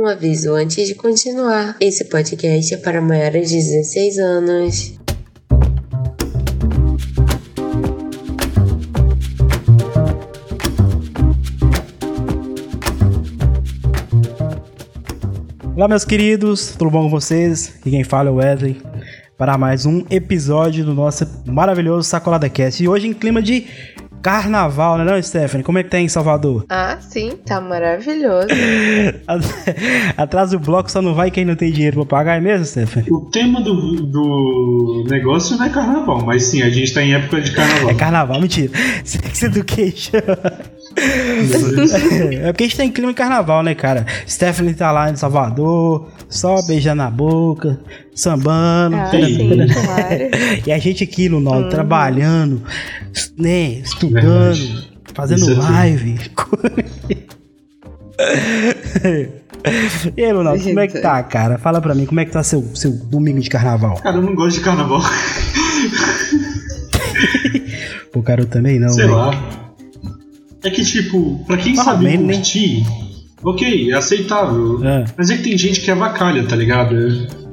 Um aviso antes de continuar: esse podcast é para maiores de 16 anos. Olá, meus queridos, tudo bom com vocês? Aqui quem fala é o Wesley para mais um episódio do nosso maravilhoso Sacolada Cast. E hoje em clima de carnaval, né, não, Stephanie? Como é que tá em Salvador? Ah, sim, tá maravilhoso. Atrás do bloco só não vai quem não tem dinheiro pra pagar, é mesmo, Stephanie? O tema do, do negócio não é carnaval, mas sim, a gente tá em época de carnaval. É carnaval, mentira. Sex Education. é porque a gente tá em clima de carnaval, né, cara? Stephanie tá lá em Salvador, só beijando na boca, sambando. Ah, sim, claro. e a gente aqui no Norte, hum. trabalhando, né, estudando, Verdade. fazendo Isso live. e aí, Ronaldo, como é que tá, cara? Fala pra mim, como é que tá seu, seu domingo de carnaval? Cara, eu não gosto de carnaval. Pô, cara, eu também não. Sei véio. lá. É que, tipo, pra quem sabe bem, né? curtir, né? Ok, é aceitável. É. Mas é que tem gente que é vacalha, tá ligado?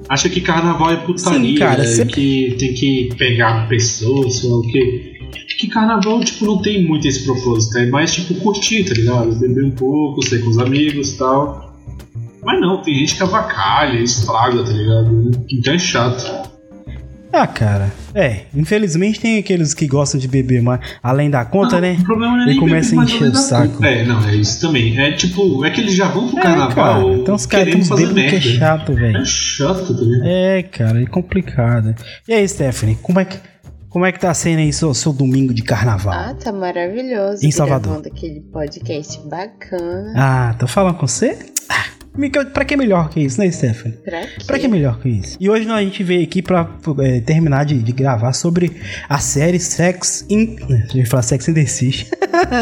Acha que carnaval é putaria, Sim, cara, sempre... que tem que pegar pessoas, sei lá o quê. Que carnaval, tipo, não tem muito esse propósito. É mais, tipo, curtir, tá ligado? Beber um pouco, sair com os amigos e tal. Mas não, tem gente que avacalha, estraga, tá ligado? Então é chato. Ah, cara. É, infelizmente tem aqueles que gostam de beber mais além da conta, não, né? O problema não é e começa a encher o saco. É, não, é isso também. É tipo, é que eles já vão pro é, carnaval. Cara, então os caras uns bêbados que é chato, velho. É chato, tá ligado? É, cara, é complicado. E aí, Stephanie, como é que. Como é que tá sendo aí seu, seu domingo de carnaval? Ah, tá maravilhoso. Em Salvador. Gravando aquele podcast bacana. Ah, tô falando com você? Ah. Pra que melhor que isso, né, Stephanie? Pra quê? Pra que melhor que isso? E hoje a gente veio aqui pra é, terminar de, de, gravar sobre a série Sex in... A gente falar Sex in the City.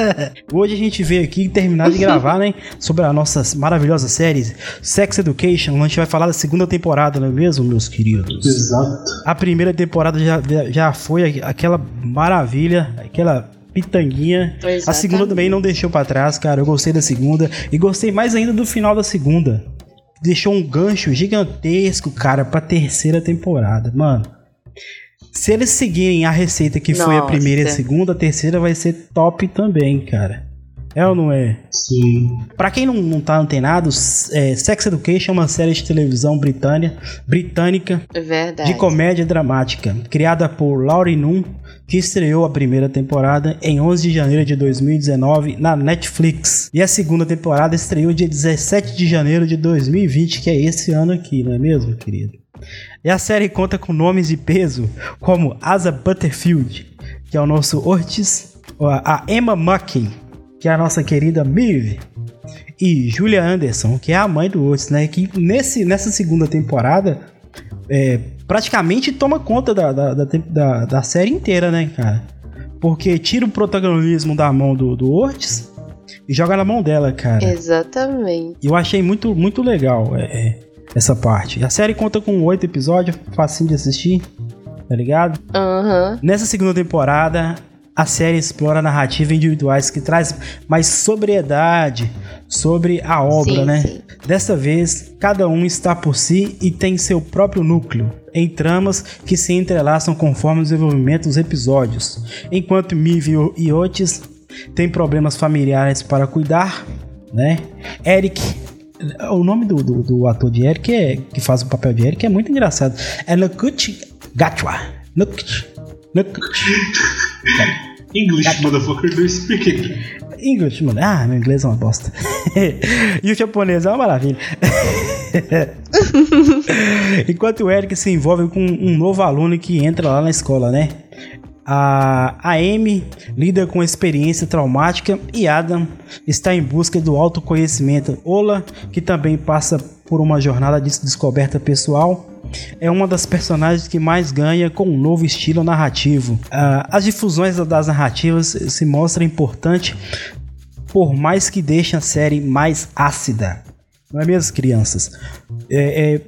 hoje a gente veio aqui terminar de gravar, né? Sobre a nossa maravilhosa série Sex Education. A gente vai falar da segunda temporada, não é mesmo, meus queridos? Exato. A primeira temporada já, já foi aquela maravilha, aquela pitanguinha. Exatamente. A segunda também não deixou para trás, cara. Eu gostei da segunda e gostei mais ainda do final da segunda. Deixou um gancho gigantesco, cara, pra terceira temporada. Mano, se eles seguirem a receita que Nossa. foi a primeira e a segunda, a terceira vai ser top também, cara. É ou não é? Sim. Pra quem não, não tá antenado, é, Sex Education é uma série de televisão britânia, britânica Verdade. de comédia dramática, criada por Laurie Nunn, que estreou a primeira temporada em 11 de janeiro de 2019 na Netflix. E a segunda temporada estreou dia 17 de janeiro de 2020, que é esse ano aqui, não é mesmo, querido? E a série conta com nomes de peso como Asa Butterfield, que é o nosso Ortiz, a Emma Mucking, que é a nossa querida Miv, e Julia Anderson, que é a mãe do Otis, né? Que nesse, nessa segunda temporada é, praticamente toma conta da, da, da, da, série inteira, né, cara? Porque tira o protagonismo da mão do, do Ortiz e joga na mão dela, cara. Exatamente. E eu achei muito, muito legal é, é, essa parte. A série conta com oito episódios, facinho de assistir, tá ligado? Uhum. Nessa segunda temporada, a série explora narrativas individuais que traz mais sobriedade sobre a obra, sim, né? Sim. Dessa vez, cada um está por si e tem seu próprio núcleo, em tramas que se entrelaçam conforme o desenvolvimento dos episódios. Enquanto Miv e Otis têm problemas familiares para cuidar, né? Eric o nome do, do, do, ator de Eric é, que faz o papel de Eric é muito engraçado. É Nukut Gatwa. Nukut. Nukut. English, motherfucker, do speak English, mano. Ah, meu inglês é uma bosta. e o japonês é uma maravilha. Enquanto o Eric se envolve com um novo aluno que entra lá na escola, né? A, a Amy lida com experiência traumática e Adam está em busca do autoconhecimento. Ola, que também passa por uma jornada de descoberta pessoal, é uma das personagens que mais ganha com um novo estilo narrativo. Uh, as difusões das narrativas se mostram importante por mais que deixem a série mais ácida. Não é mesmo, crianças? É, é,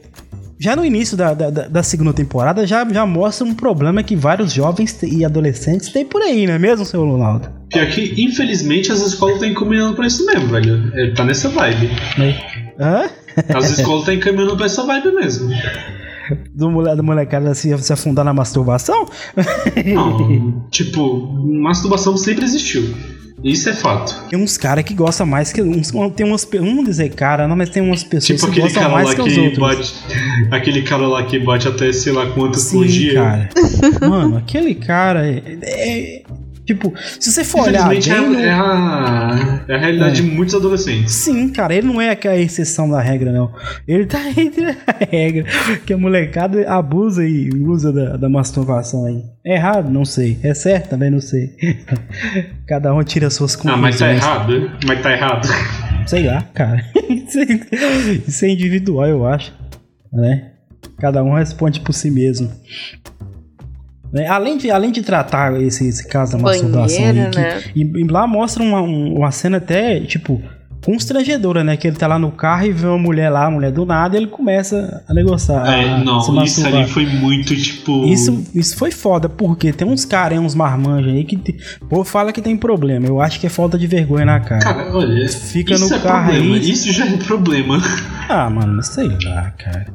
já no início da, da, da, segunda temporada já, já mostra um problema que vários jovens e adolescentes têm por aí, não é mesmo, seu Ronaldo? Pior que, infelizmente, as escolas estão encaminhando pra isso mesmo, velho. É, tá nessa vibe. É. Hã? As escolas tá encaminhando pra essa vibe mesmo. Do, mole, do molecada se, se afundar na masturbação? Não, tipo, masturbação sempre existiu. Isso é fato. Tem uns caras que gostam mais que. Uns, tem umas. Não dizer cara, não, mas tem umas pessoas tipo que gostam mais que, os outros. Bate, aquele cara lá que bate até sei lá quantas Sim, por dia. Cara. Mano, aquele cara. É, é, Tipo, se você for olhar. Bem, é, no... é, a, é a realidade é. de muitos adolescentes. Sim, cara, ele não é aquela exceção da regra, não. Ele tá entre a regra. Que a molecada abusa e usa da, da masturbação aí. É errado? Não sei. É certo? Também não sei. Cada um tira suas conclusões. Ah, mas tá errado? Mas tá errado. Sei lá, cara. Isso é individual, eu acho. Né? Cada um responde por si mesmo. Né? Além, de, além de tratar esse, esse caso da masturbação, Banheiro, né? e, e, lá mostra uma, uma cena até, tipo, constrangedora, né? Que ele tá lá no carro e vê uma mulher lá, a mulher do nada, e ele começa a negociar. É, a, não, isso ali foi muito, tipo. Isso, isso foi foda, porque tem uns caras, uns marmanjos aí que. Pô, fala que tem problema. Eu acho que é falta de vergonha na cara. Cara, olha. Fica no é carro problema. aí. Isso já é problema. Ah, mano, sei lá, cara.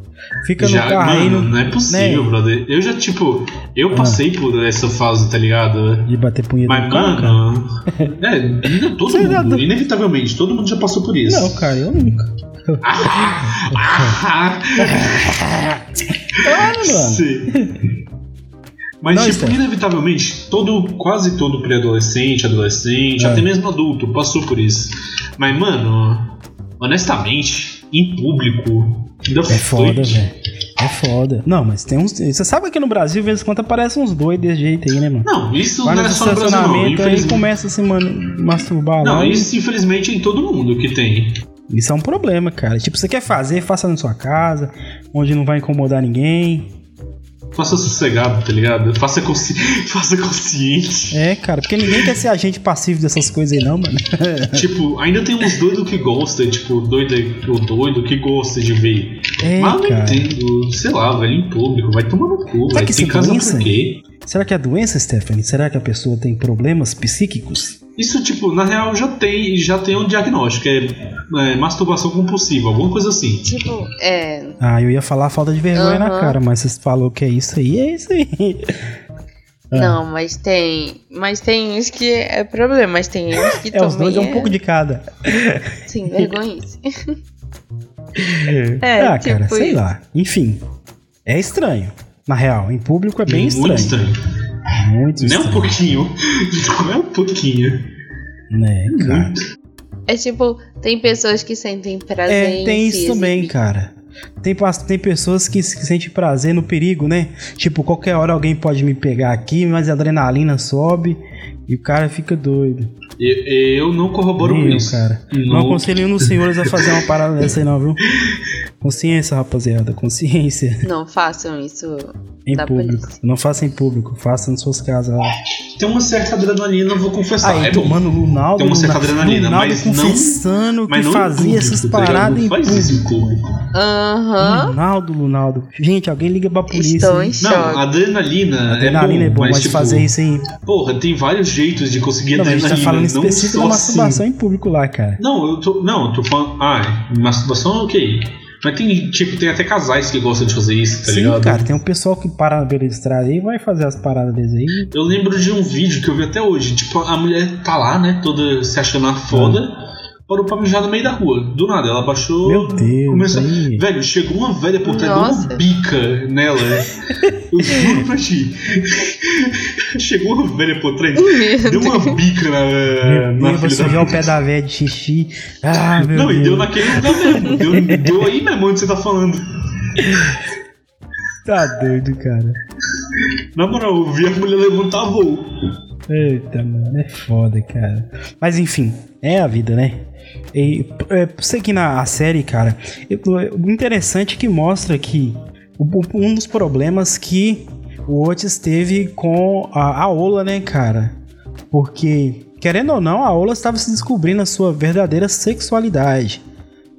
Fica já, no carro mano, aí. No, não é possível, né? brother. Eu já, tipo, eu ah. passei ah. por essa fase, tá ligado? De bater punheta Mas, mano. é, todo mundo, inevitavelmente, todo mundo já passou por isso. Não, cara, eu nunca. ah, mano. Mas, não, tipo, inevitavelmente, todo, quase todo pré-adolescente, adolescente, é. até mesmo adulto passou por isso. Mas, mano, honestamente, em público, ainda é foda, velho. É foda. Não, mas tem uns. Você sabe que no Brasil, de vez em quando, aparecem uns dois desse jeito aí, né, mano? Não, isso Vai não é só no Brasil, não. Aí começa a se masturbar Não, lá isso, e... infelizmente, é em todo mundo que tem. Isso é um problema, cara. Tipo, você quer fazer, faça na sua casa, onde não vai incomodar ninguém. Faça sossegado, tá ligado? Faça, consci... Faça consciente. É, cara, porque ninguém quer ser agente passivo dessas coisas aí, não, mano. tipo, ainda tem uns doidos que gostam, tipo, doido, o doido que gosta de ver. É, Mas não entendo, sei lá, velho, em público, vai tomar no cu, vai ter casa doença? por quê? Será que é doença, Stephanie? Será que a pessoa tem problemas psíquicos? Isso, tipo, na real já tem, já tem um diagnóstico, é, é masturbação compulsiva, alguma coisa assim. Tipo, é. Ah, eu ia falar falta de vergonha uhum. na cara, mas você falou que é isso aí, é isso aí. Ah. Não, mas tem. Mas tem uns que é problema, mas tem uns que É, os dois é um pouco de cada. Sim, vergonha. é, ah, tipo cara, sei isso. lá. Enfim, é estranho. Na real, em público é bem Muito estranho. estranho. Muito Nem um pouquinho. Não é um pouquinho. Né, cara. É tipo, tem pessoas que sentem prazer é, tem isso também, cara. Tem, tem pessoas que, que sentem prazer no perigo, né? Tipo, qualquer hora alguém pode me pegar aqui, mas a adrenalina sobe e o cara fica doido. Eu, eu não corroboro com isso. cara. Não, não aconselho os senhores a fazer uma parada dessa aí, não, viu? Consciência, rapaziada, consciência. Não façam isso em público. Polícia. Não façam em público, façam nas suas casas lá. Tem uma certa adrenalina, vou confessar. Aí, é bom. Mano, Lunaldo, Tem uma certa adrenalina, Lunaldo mas confessando não, mas que fazia essas tá paradas em faz público. Isso em público. Aham. Uhum. Lunaldo, Lunaldo. Gente, alguém liga pra polícia. Estou em choque. Não, adrenalina, adrenalina é bom, é bom mas, mas tipo, fazer isso aí. Porra, tem vários jeitos de conseguir não, adrenalina. A gente tá falando específico da masturbação assim. em público lá, cara. Não, eu tô. Não, eu tô falando. Ah, masturbação, ok. Mas tem, tipo, tem até casais que gostam de fazer isso, tá Sim, ligado? cara, tem um pessoal que para na beira de estrada e vai fazer as paradas deles aí. Eu lembro de um vídeo que eu vi até hoje. Tipo, a mulher tá lá, né, toda se achando a foda. Ah parou pra mijar no meio da rua. Do nada, ela baixou. Meu Deus. Começou... Velho, chegou uma velha por trás, deu uma bica nela. Eu juro pra ti. chegou uma velha por trás, deu uma bica na, na filha da o pé da velha de xixi. Ah, meu Não, Deus. e deu naquele lugar mesmo. Deu, deu aí mesmo onde você tá falando. Tá doido, cara. Na moral, eu vi a mulher levantar voo. Eita, mano, é foda, cara. Mas enfim, é a vida, né? E, é, que na série, cara, o interessante é que mostra que um dos problemas que o Otis teve com a, a Ola, né, cara? Porque, querendo ou não, a Ola estava se descobrindo a sua verdadeira sexualidade,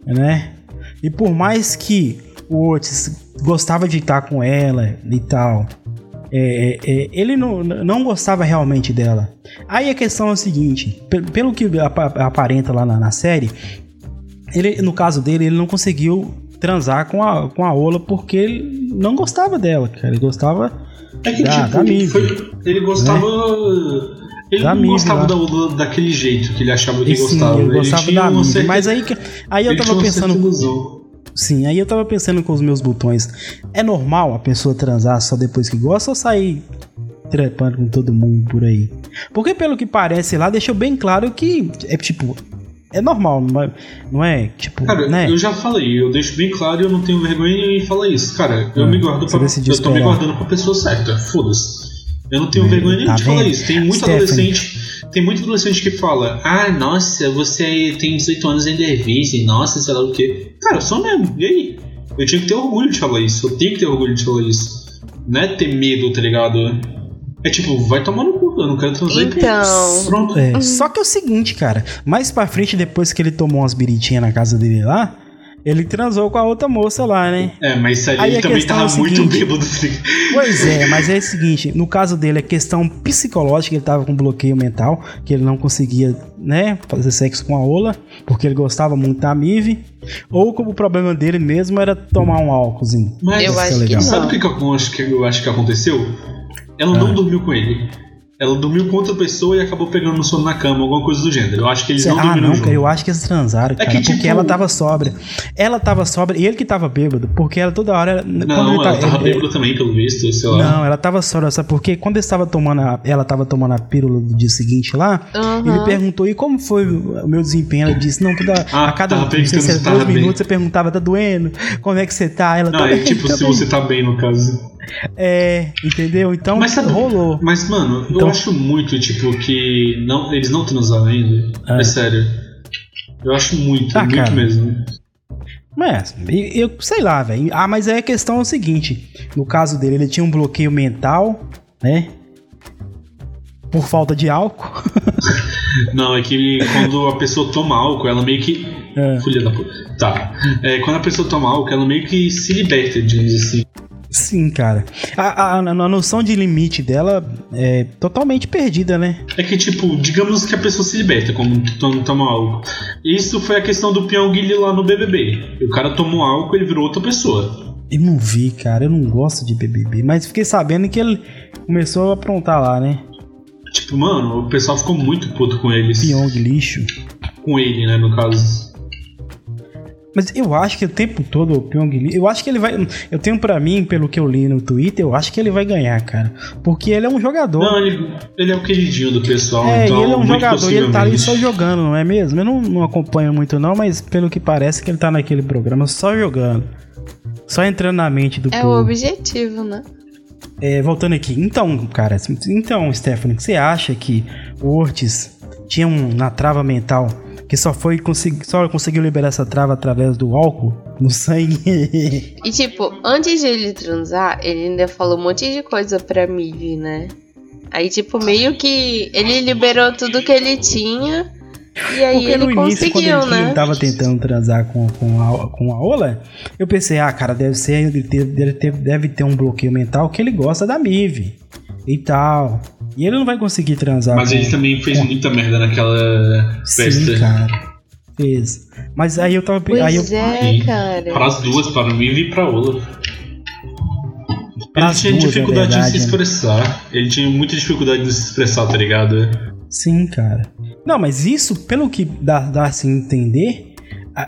né? E por mais que o Otis gostava de estar com ela e tal, é, é, ele não, não gostava realmente dela. Aí a questão é a seguinte: pelo que aparenta lá na, na série, Ele, no caso dele, ele não conseguiu transar com a, com a Ola porque ele não gostava dela, cara. Ele gostava é que, da, tipo, da foi, ele gostava. Né? Ele da não gostava da Ola daquele jeito que ele achava que e, gostava. Sim, ele gostava ele da certa... mas aí, aí eu tava pensando. Sim, aí eu tava pensando com os meus botões. É normal a pessoa transar só depois que gosta ou sair trepando com todo mundo por aí? Porque pelo que parece lá, deixou bem claro que é tipo. É normal, não é, não é tipo. Cara, né? eu já falei, eu deixo bem claro e eu não tenho vergonha em falar isso. Cara, eu ah, me guardo pra. Eu tô me guardando pra pessoa certa, foda-se. Eu não tenho é, vergonha nenhuma tá de falar isso. Tem muito Stephanie. adolescente. Tem muito adolescente que fala, ah, nossa, você tem 18 anos em Dervise, nossa, sei lá o quê. Cara, eu sou mesmo, e aí? Eu tinha que ter orgulho de falar isso, eu tenho que ter orgulho de falar isso. Não é ter medo, tá ligado? É tipo, vai tomar no cu, eu não quero transar então... Pronto. É, só que é o seguinte, cara, mais pra frente, depois que ele tomou umas biritinhas na casa dele lá, ele transou com a outra moça lá, né? É, mas ali aí ele também tava é muito bêbado. Pois é, mas é o seguinte, no caso dele é questão psicológica, ele tava com bloqueio mental, que ele não conseguia, né, fazer sexo com a Ola, porque ele gostava muito da Mive, ou como o problema dele mesmo era tomar um álcoolzinho. Mas eu acho que sabe o que, que, eu acho que eu acho que aconteceu? Ela ah. não dormiu com ele. Ela dormiu com outra pessoa e acabou pegando no sono na cama, alguma coisa do gênero. Eu acho que eles Cê, não ah, não, junto. eu acho que eles transaram, cara, é que, porque tipo... ela tava sóbria. Ela tava sóbria e ele que tava bêbado, porque ela toda hora... Não, ela tá, tava ele, bêbado também, pelo visto, sei lá. Não, ela tava sóbria, sabe porque quando estava tomando a, ela tava tomando a pílula do dia seguinte lá, uhum. ele perguntou, e como foi o meu desempenho? Ela disse, não, toda, ah, a cada se dois minutos você perguntava, tá doendo? Como é que você tá? Ela, não, tá é bem, tipo, tá se bem. você tá bem, no caso. É, entendeu? Então mas, sabe, rolou. Mas, mano, então, eu acho muito, tipo, que não, eles não transaram ainda. É. é sério. Eu acho muito, ah, muito cara. mesmo. Mas, eu sei lá, velho. Ah, mas aí a questão é o seguinte: no caso dele, ele tinha um bloqueio mental, né? Por falta de álcool. Não, é que quando a pessoa toma álcool, ela meio que. É. Filha da puta. Tá. É, quando a pessoa toma álcool, ela meio que se liberta, digamos assim. Sim, cara. A, a, a, noção de limite dela é totalmente perdida, né? É que, tipo, digamos que a pessoa se liberta quando toma álcool. Isso foi a questão do Pyong lá no BBB. O cara tomou álcool e ele virou outra pessoa. Eu não vi, cara. Eu não gosto de BBB. Mas fiquei sabendo que ele começou a aprontar lá, né? Tipo, mano, o pessoal ficou muito puto com eles. Pyong lixo. Com ele, né, no caso. Mas eu acho que o tempo todo o Pyong Lee, eu acho que ele vai, eu tenho para mim, pelo que eu li no Twitter, eu acho que ele vai ganhar, cara, porque ele é um jogador. Não, ele, ele é o queridinho do pessoal, é, então, e ele é um jogador e ele tá ali só jogando, não é mesmo? Eu não, não acompanho muito não, mas pelo que parece que ele tá naquele programa só jogando. Só entrando na mente do É povo. o objetivo, né? É, voltando aqui, então, cara, então, Stephanie, você acha que o Ortiz tinha um, uma trava mental que só foi consegui, só conseguiu liberar essa trava através do álcool no sangue. E tipo, antes de ele transar, ele ainda falou um monte de coisa pra Mivi, né? Aí, tipo, meio que ele liberou tudo que ele tinha. E aí Porque ele no início, conseguiu, quando ele, né? tava tentando transar com, com, a, com a Ola, eu pensei, ah, cara, deve ser, deve ter, deve ter um bloqueio mental que ele gosta da Mive e tal. E ele não vai conseguir transar. Mas com... ele também fez com... muita merda naquela festa. Sim, cara. Fez. Mas aí eu tava. Pois aí eu... é, cara. Para as duas, para o Vivi e para Ola. Ele tinha duas, dificuldade verdade, de se expressar. Né? Ele tinha muita dificuldade de se expressar, tá ligado? Sim, cara. Não, mas isso, pelo que dá, dá assim entender,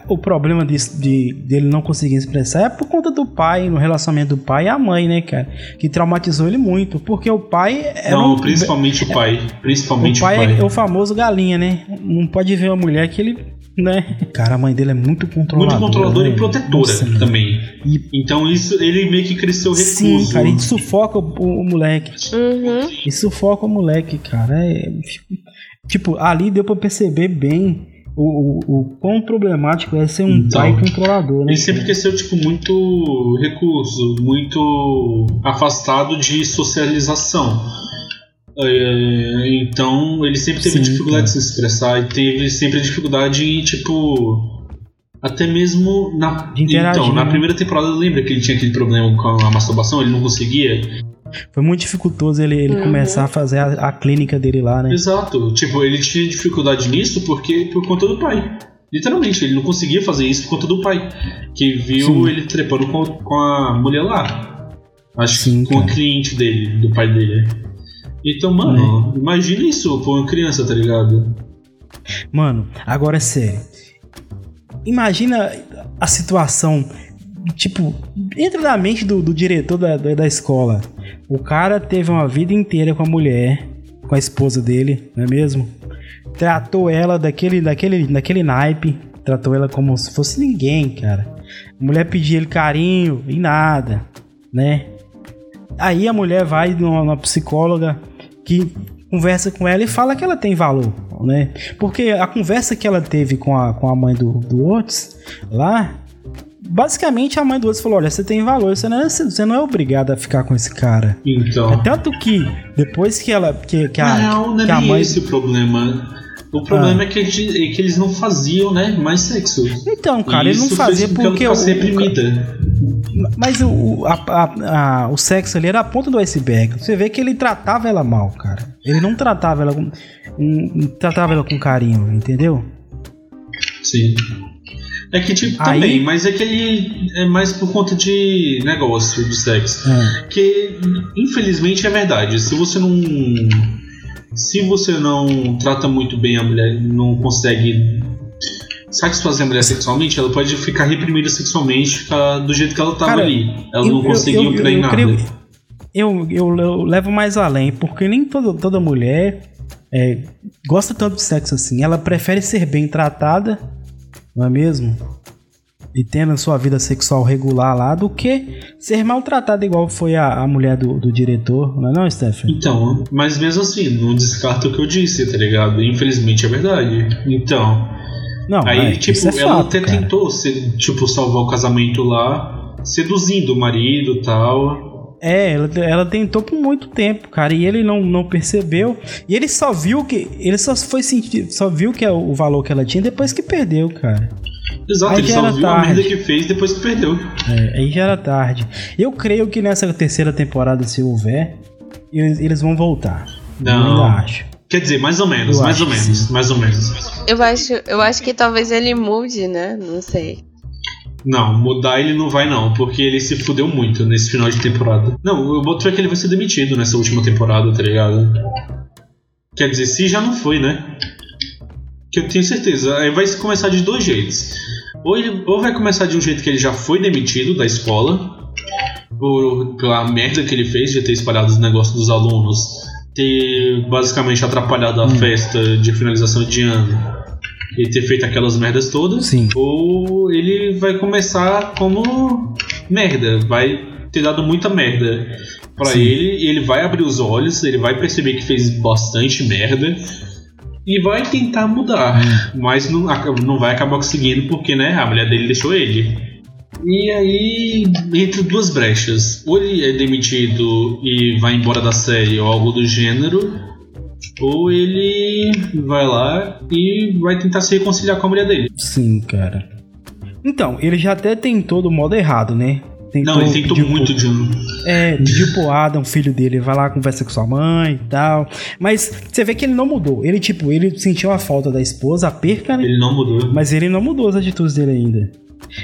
o problema de, de, dele não conseguir expressar é por conta do pai, no relacionamento do pai e a mãe, né, cara? Que traumatizou ele muito. Porque o pai. não, um, principalmente o pai. Principalmente o pai. O pai é o famoso galinha, né? Não pode ver uma mulher que ele. Né? Cara, a mãe dele é muito controladora. Muito controladora né? e protetora Nossa, também. E... Então isso ele meio que cresceu recluso. Sim, cara, ele sufoca o, o moleque. Uhum. Ele sufoca o moleque, cara. É, tipo, ali deu pra perceber bem o, o, o quão problemático é ser um então, pai controlador, né? Ele sempre cresceu, tipo, muito recurso, muito afastado de socialização. É, então, ele sempre teve Sim, dificuldade de se expressar e teve sempre dificuldade em, tipo. Até mesmo na. então, na né? primeira temporada, lembra que ele tinha aquele problema com a masturbação? Ele não conseguia. Foi muito dificultoso ele, ele uhum. começar a fazer a, a, clínica dele lá, né? Exato. Tipo, ele tinha dificuldade nisso porque por conta do pai. Literalmente, ele não conseguia fazer isso por conta do pai, que viu Sim. ele trepando com, com a mulher lá. Acho Sim, que com o cliente dele, do pai dele. Então, mano, é. imagina isso pra uma criança, tá ligado? Mano, agora é sério. Imagina a situação, tipo, entra na mente do, do diretor da, da escola. O cara teve uma vida inteira com a mulher, com a esposa dele, não é mesmo? Tratou ela daquele, daquele, daquele naipe, tratou ela como se fosse ninguém, cara. A mulher pedia ele carinho e nada, né? Aí a mulher vai numa psicóloga que conversa com ela e fala que ela tem valor, né? Porque a conversa que ela teve com a, com a mãe do, do Otis lá, basicamente a mãe do Otis falou: Olha, você tem valor, você não é, você não é obrigada a ficar com esse cara. Então. É tanto que depois que ela. Que, que a, não, não que é a mãe... esse o problema. O problema ah. é, que eles, é que eles não faziam, né, mais sexo. Então, cara, eles não faziam porque... Ela ficou reprimida. Mas o, a, a, a, o sexo ali era a ponta do iceberg. Você vê que ele tratava ela mal, cara. Ele não tratava ela com, um, tratava ela com carinho, entendeu? Sim. É que tipo Aí... também, mas é que ele é mais por conta de negócio, de sexo. É. Que infelizmente é verdade. Se você não se você não trata muito bem a mulher, não consegue satisfazer a mulher sexualmente, ela pode ficar reprimida sexualmente ficar do jeito que ela estava ali. Ela eu, não conseguiu eu, treinar. Eu, eu, eu, eu, levo mais além, porque nem toda, toda mulher é, gosta tanto de sexo assim. Ela prefere ser bem tratada, não é mesmo? E tendo a sua vida sexual regular lá, do que ser maltratada igual foi a, a mulher do, do diretor, não é não, Stephanie? Então, mas mesmo assim, não descarta o que eu disse, tá ligado? Infelizmente é verdade. Então, não, aí, é, tipo, é ela fato, até cara. tentou tipo, salvar o casamento lá, seduzindo o marido e tal. É, ela, ela tentou por muito tempo, cara, e ele não, não percebeu. E ele só viu que. Ele só foi sentir. Só viu que é o valor que ela tinha depois que perdeu, cara. Exato, aí ele só viu tarde. a merda que fez depois que perdeu. É, aí já era tarde. Eu creio que nessa terceira temporada, se houver, eles, eles vão voltar. Não. Eu ainda acho. Quer dizer, mais ou menos, eu mais ou menos, sim. mais ou menos. Eu acho, eu acho que talvez ele mude, né? Não sei. Não, mudar ele não vai não, porque ele se fudeu muito nesse final de temporada. Não, eu boto fé que ele vai ser demitido nessa última temporada, tá ligado? Quer dizer, se já não foi, né? Que eu tenho certeza. Aí vai começar de dois jeitos. Ou, ele, ou vai começar de um jeito que ele já foi demitido da escola, por, pela merda que ele fez de ter espalhado os negócios dos alunos ter basicamente atrapalhado a hum. festa de finalização de ano e ter feito aquelas merdas todas, Sim. ou ele vai começar como merda, vai ter dado muita merda para ele, e ele vai abrir os olhos, ele vai perceber que fez bastante merda e vai tentar mudar, hum. mas não, não vai acabar conseguindo porque né, a mulher dele deixou ele. E aí, entre duas brechas, ou ele é demitido e vai embora da série ou algo do gênero, ou ele vai lá e vai tentar se reconciliar com a mulher dele. Sim, cara. Então, ele já até tentou do modo errado, né? Tentou, não, ele tentou muito de um. É, pediu pro Adam, filho dele, vai lá, conversa com sua mãe e tal. Mas você vê que ele não mudou. Ele, tipo, ele sentiu a falta da esposa, a perca, né? Ele não mudou. Mas ele não mudou as atitudes dele ainda.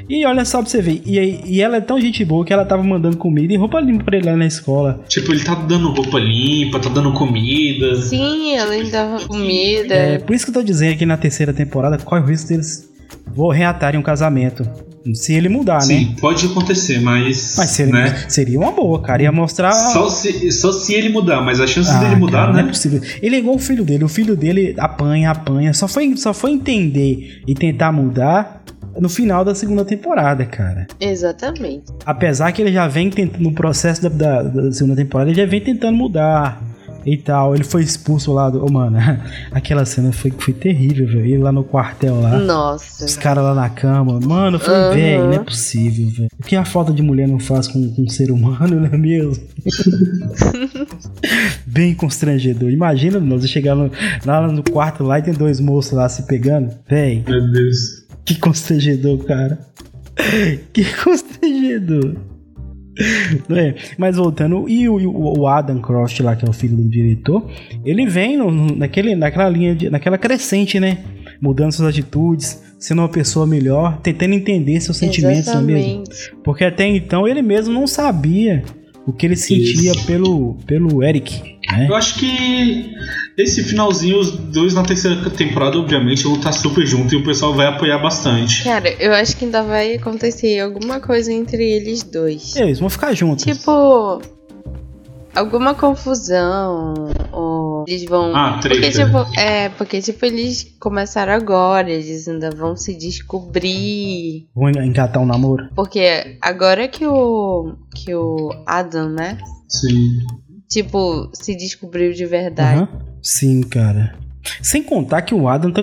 E olha só pra você ver, e, e ela é tão gente boa que ela tava mandando comida e roupa limpa pra ele lá na escola. Tipo, ele tá dando roupa limpa, tá dando comida. Sim, ela ainda dava comida. É, por isso que eu tô dizendo que na terceira temporada corre o risco deles vou reatarem um casamento. Se ele mudar, Sim, né? Sim, pode acontecer, mas. Mas seria, né? seria uma boa, cara. Ia mostrar. Só se, só se ele mudar, mas a chance ah, dele mudar, cara, né? Não é possível. Ele é igual o filho dele. O filho dele apanha, apanha. Só foi, só foi entender e tentar mudar no final da segunda temporada, cara. Exatamente. Apesar que ele já vem tentando, no processo da, da, da, segunda temporada, ele já vem tentando mudar e tal. Ele foi expulso lá do. Oh, mano, aquela cena foi, foi terrível, velho. Ele lá no quartel lá. Nossa. Os caras lá na cama. Mano, foi, uhum. velho, não é possível, velho. O que a falta de mulher não faz com, com um ser humano, não é mesmo? Bem constrangedor. Imagina, nós chegar no, lá no quarto lá e tem dois moços lá se pegando. Véi. Meu Deus. Que constrangedor, cara. Que constrangedor. É, mas voltando, e o, o, Adam Croft lá, que é o filho do diretor, ele vem no, naquele, naquela linha, de, naquela crescente, né? Mudando suas atitudes, sendo uma pessoa melhor, tentando entender seus sentimentos é mesmo. Porque até então ele mesmo não sabia o que ele sentia pelo, pelo Eric. Né? Eu acho que esse finalzinho, os dois na terceira temporada, obviamente, vão estar super juntos e o pessoal vai apoiar bastante. Cara, eu acho que ainda vai acontecer alguma coisa entre eles dois. Eles vão ficar juntos. Tipo, alguma confusão ou eles vão ah, porque tipo é porque tipo eles começaram agora eles ainda vão se descobrir. Vão engatar um namoro? Porque agora que o que o Adam né? Sim. Tipo se descobriu de verdade. Uhum. sim cara sem contar que o Adam tá,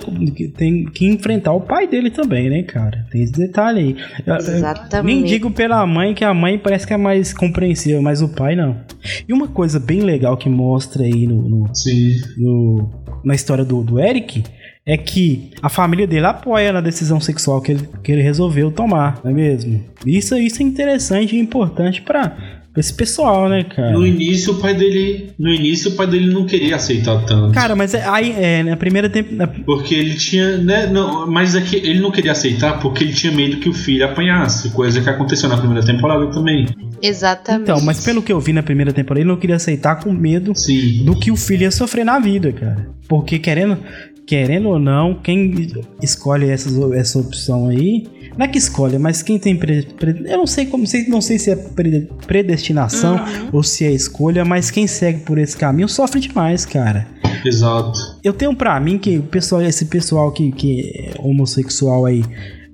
tem que enfrentar o pai dele também, né, cara? Tem esse detalhe aí. Exatamente. Nem digo pela mãe, que a mãe parece que é mais compreensiva, mas o pai não. E uma coisa bem legal que mostra aí no, no, no na história do, do Eric é que a família dele apoia na decisão sexual que ele, que ele resolveu tomar, não é mesmo? Isso, isso é interessante e importante para esse pessoal, né, cara? No início o pai dele, no início o pai dele não queria aceitar tanto. Cara, mas é, aí é, na primeira temporada, porque ele tinha, né, não, mas é que ele não queria aceitar porque ele tinha medo que o filho apanhasse, coisa que aconteceu na primeira temporada também. Exatamente. Então, mas pelo que eu vi na primeira temporada, ele não queria aceitar com medo Sim. do que o filho ia sofrer na vida, cara. Porque querendo, querendo ou não, quem escolhe essas, essa opção aí não é que escolhe, mas quem tem. Pre, pre, eu não sei como. Sei, não sei se é pre, predestinação uhum. ou se é escolha, mas quem segue por esse caminho sofre demais, cara. Exato. Eu tenho pra mim que o pessoal, esse pessoal que, que é homossexual aí,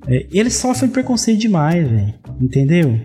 é, eles sofrem preconceito demais, velho. Entendeu?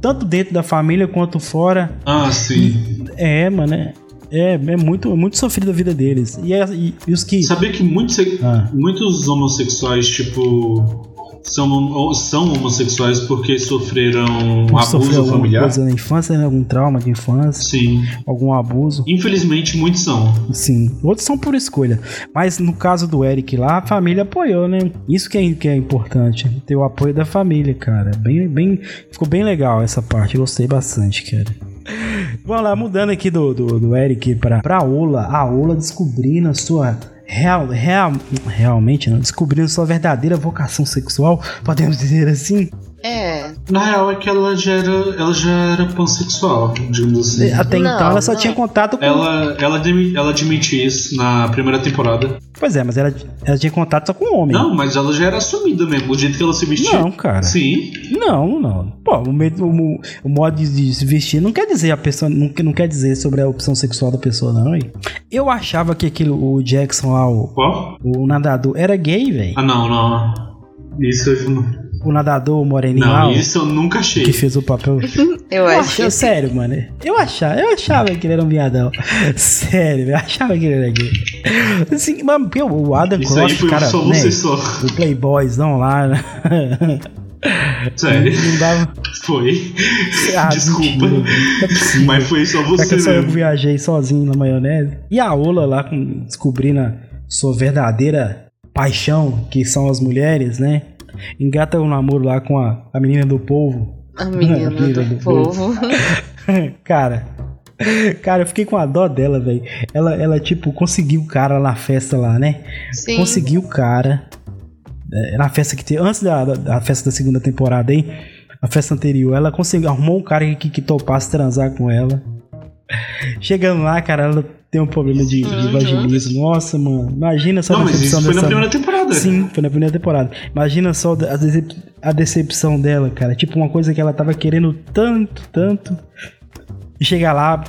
Tanto dentro da família quanto fora. Ah, sim. É, mano. É, é, é muito, muito sofrido a vida deles. E, é, e, e os que. Sabia que muitos, ah. muitos homossexuais, tipo são, são homossexuais porque sofreram Por abuso familiar. coisa na infância, né? algum trauma de infância. Sim. Algum abuso. Infelizmente, muitos são. Sim. Outros são por escolha. Mas no caso do Eric lá, a família apoiou, né? Isso que é, que é importante. Ter o apoio da família, cara. Bem, bem, ficou bem legal essa parte. Gostei bastante, cara. Vamos lá, mudando aqui do, do, do Eric pra, pra Ola. A Ola descobrindo a sua real, real, realmente não, descobrindo sua verdadeira vocação sexual, podemos dizer assim? É. Na real é que ela já era, ela já era pansexual, digamos assim. Até não, então ela só não. tinha contato com. Ela, ela, ela admite isso na primeira temporada. Pois é, mas ela, ela tinha contato só com homem. Não, mas ela já era assumida mesmo, o jeito que ela se vestia. Não, cara. Sim. Não, não. Pô, o, o, o modo de se vestir não quer dizer a pessoa. Não, não quer dizer sobre a opção sexual da pessoa, não, aí. Eu achava que aquilo, o Jackson lá, o. Qual? O nadador, era gay, velho. Ah, não, não. Isso eu não o nadador, moreninho Não, lá, isso eu nunca achei. Que fez o papel. eu acho. Eu, sério, mano. Eu achava, eu achava que ele era um viadão. Sério, eu achava que ele era gay. Assim, mano, porque o Adam isso Cross, cara, né, o Playboys não lá, né? Sério? Não dava. Foi. Ah, Desculpa. É mas foi só você. É que só eu viajei sozinho na maionese. E a Ola lá com, descobrindo a sua verdadeira paixão, que são as mulheres, né? Engata um namoro lá com a, a menina do povo. A menina, a menina do, do, povo. cara, cara, eu fiquei com a dó dela, velho. Ela, ela, tipo, conseguiu o cara na festa lá, né? Sim. Conseguiu o cara. É, na festa que teve. Antes da, da, da, festa da segunda temporada, hein? A festa anterior. Ela conseguiu. Arrumou um cara que, que topasse transar com ela. Chegando lá, cara, ela tem um problema de, de uhum. vaginismo. Nossa, mano. Imagina só Não, mas isso foi dessa... na primeira temporada. Sim, foi na primeira temporada. Imagina só a, decep... a decepção dela, cara. Tipo, uma coisa que ela tava querendo tanto, tanto. E chegar lá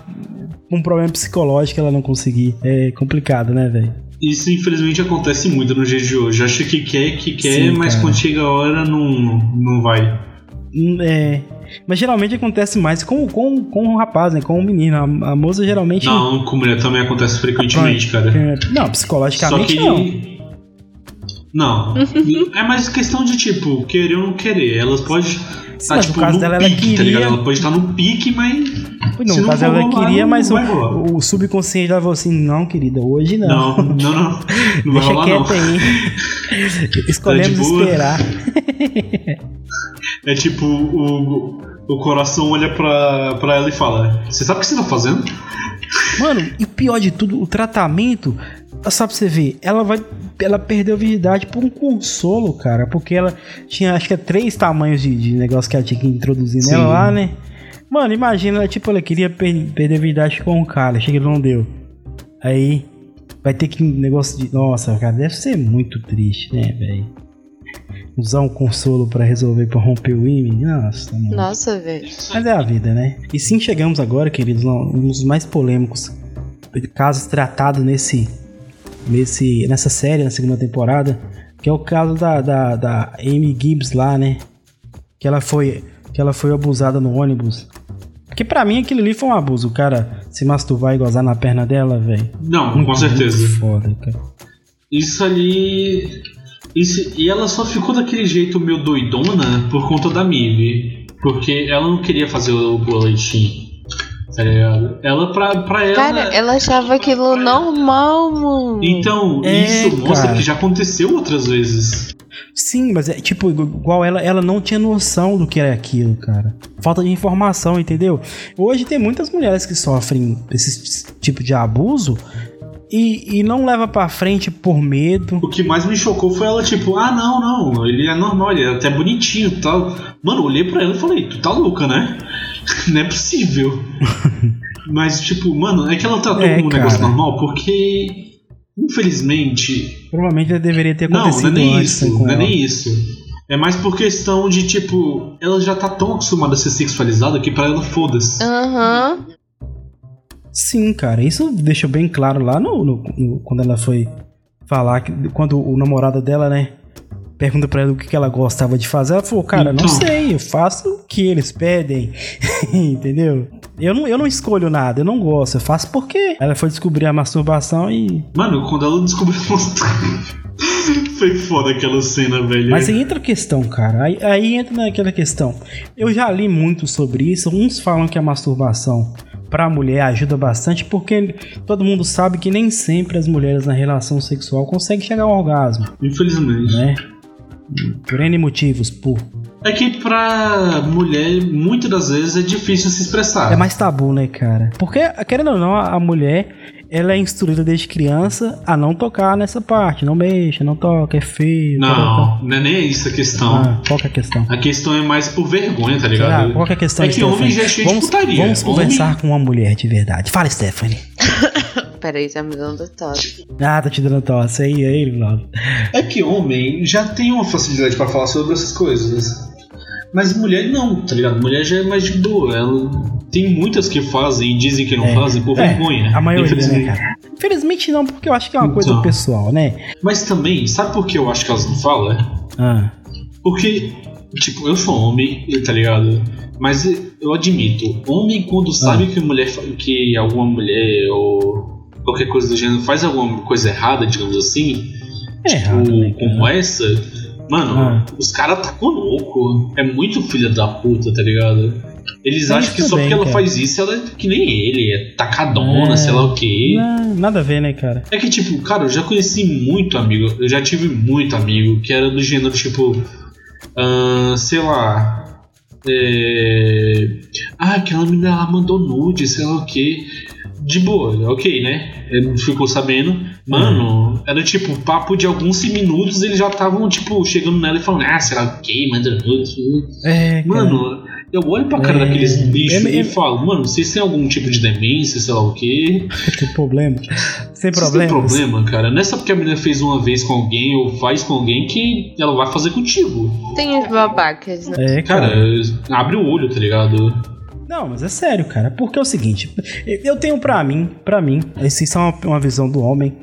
com um problema psicológico ela não conseguir. É complicado, né, velho? Isso infelizmente acontece muito no dia de hoje. Acha que quer, que quer, Sim, mas cara. quando chega a hora não, não vai. Hum, é. Mas geralmente acontece mais com, com, com o rapaz, né? Com o menino. A, a moça geralmente. Não, com mulher também acontece frequentemente, cara. É, não, psicologicamente Só que não. Não. é mais questão de, tipo, querer ou não querer. Elas podem tá, tipo, no dela, pique, ela queria... tá? Ela pode estar no pique, mas. Não, no caso ela queria, mas o, o, subconsciente dela falou assim: não, querida, hoje não. Não, não, não. não Deixa quieto aí. Escolhemos é, tipo... esperar. É tipo, o, o coração olha pra, pra ela e fala: Você sabe o que você tá fazendo? Mano, e o pior de tudo, o tratamento Só pra você ver, ela vai. Ela perdeu a virgindade por um consolo, cara. Porque ela tinha, acho que é três tamanhos de, de negócio que ela tinha que introduzir Sim. nela lá, né? Mano, imagina, tipo, ela queria per perder a virgindade com o cara, chega que não deu. Aí vai ter que um negócio de. Nossa, cara, deve ser muito triste, né, velho? Usar um consolo para resolver, para romper o IME. Nossa, mano. Nossa, velho. Mas é a vida, né? E sim, chegamos agora, queridos, um dos mais polêmicos casos tratados nesse, nesse, nessa série, na segunda temporada, que é o caso da, da, da Amy Gibbs lá, né? Que ela foi, que ela foi abusada no ônibus. Porque pra mim aquilo ali foi um abuso. O cara se masturbar e gozar na perna dela, velho. Não, muito, com certeza. Foda, cara. Isso ali. Isso, e ela só ficou daquele jeito meio doidona por conta da Mive. Porque ela não queria fazer o boletim. Tá ligado? Ela, pra, pra ela. Cara, ela achava aquilo normal, mano. Então, é, isso mostra cara. que já aconteceu outras vezes. Sim, mas é tipo, igual ela, ela não tinha noção do que era aquilo, cara. Falta de informação, entendeu? Hoje tem muitas mulheres que sofrem esse tipo de abuso e, e não leva para frente por medo. O que mais me chocou foi ela, tipo, ah, não, não, ele é normal, ele é até bonitinho e tal. Mano, olhei pra ela e falei, tu tá louca, né? não é possível. Mas, tipo, mano, é que ela tratou é, como um cara. negócio normal porque, infelizmente. Provavelmente ela deveria ter acontecido Não, não é nem isso. Não é nem isso. É mais por questão de, tipo, ela já tá tão acostumada a ser sexualizada que pra ela foda-se. Aham. Uhum. Sim, cara, isso deixou bem claro lá no, no, no, quando ela foi falar que quando o namorado dela, né, pergunta pra ela o que ela gostava de fazer. Ela falou, cara, então... não sei, eu faço o que eles pedem. Entendeu? Eu não, eu não escolho nada, eu não gosto, eu faço porque ela foi descobrir a masturbação e. Mano, quando ela descobriu a masturbação. Foi foda aquela cena, velho. Mas aí entra a questão, cara. Aí, aí entra naquela questão. Eu já li muito sobre isso. Uns falam que a masturbação para a mulher ajuda bastante, porque todo mundo sabe que nem sempre as mulheres na relação sexual conseguem chegar ao orgasmo. Infelizmente. Né? Por N motivos, por. É que pra mulher, muitas das vezes é difícil se expressar. É mais tabu, né, cara? Porque, querendo ou não, a mulher ela é instruída desde criança a não tocar nessa parte. Não mexa, não toca, é feio. Não, não é nem isso a questão. Ah, qual é a questão? A questão é mais por vergonha, tá ligado? Ah, qual é a questão? É que homem já é cheio vamos, de putaria. Vamos homem... conversar com uma mulher de verdade. Fala, Stephanie. Peraí, tá me dando tosse. Ah, tá te dando tosse. Aí, aí, Lado. É que homem já tem uma facilidade para falar sobre essas coisas. Mas mulher não, tá ligado? Mulher já é mais de boa. Ela tem muitas que fazem e dizem que não é, fazem por é, vergonha. A maioria, né, cara? Infelizmente não, porque eu acho que é uma coisa então, pessoal, né? Mas também, sabe por que eu acho que elas não falam? Ah. Porque, tipo, eu sou homem, tá ligado? Mas eu admito, homem quando sabe ah. que mulher que alguma mulher ou qualquer coisa do gênero faz alguma coisa errada, digamos assim, é tipo, errado, né, como essa, Mano, ah. os caras tá com louco. É muito filha da puta, tá ligado? Eles acham que só porque ela faz isso, ela é que nem ele, é tacadona, é... sei lá o quê. Não, nada a ver, né, cara? É que, tipo, cara, eu já conheci muito amigo, eu já tive muito amigo que era do gênero, tipo, uh, sei lá. É... Ah, aquela menina ela mandou nude, sei lá o quê de boa, ok, né? Ele ficou sabendo. Mano, uhum. era tipo papo de alguns minutos, eles já estavam, tipo, chegando nela e falando, ah, será o quê? Manda. É, Mano, eu olho pra cara é, daqueles bichos é, e falo, mano, vocês têm algum tipo de demência, sei lá o quê? Tem problema. Sem problema. Tem problema, cara. Não é só porque a menina fez uma vez com alguém ou faz com alguém que ela vai fazer contigo. Tem os babacas, né? É, cara. cara abre o olho, tá ligado? Não, mas é sério, cara. Porque é o seguinte, eu tenho para mim, para mim, essa é uma, uma visão do homem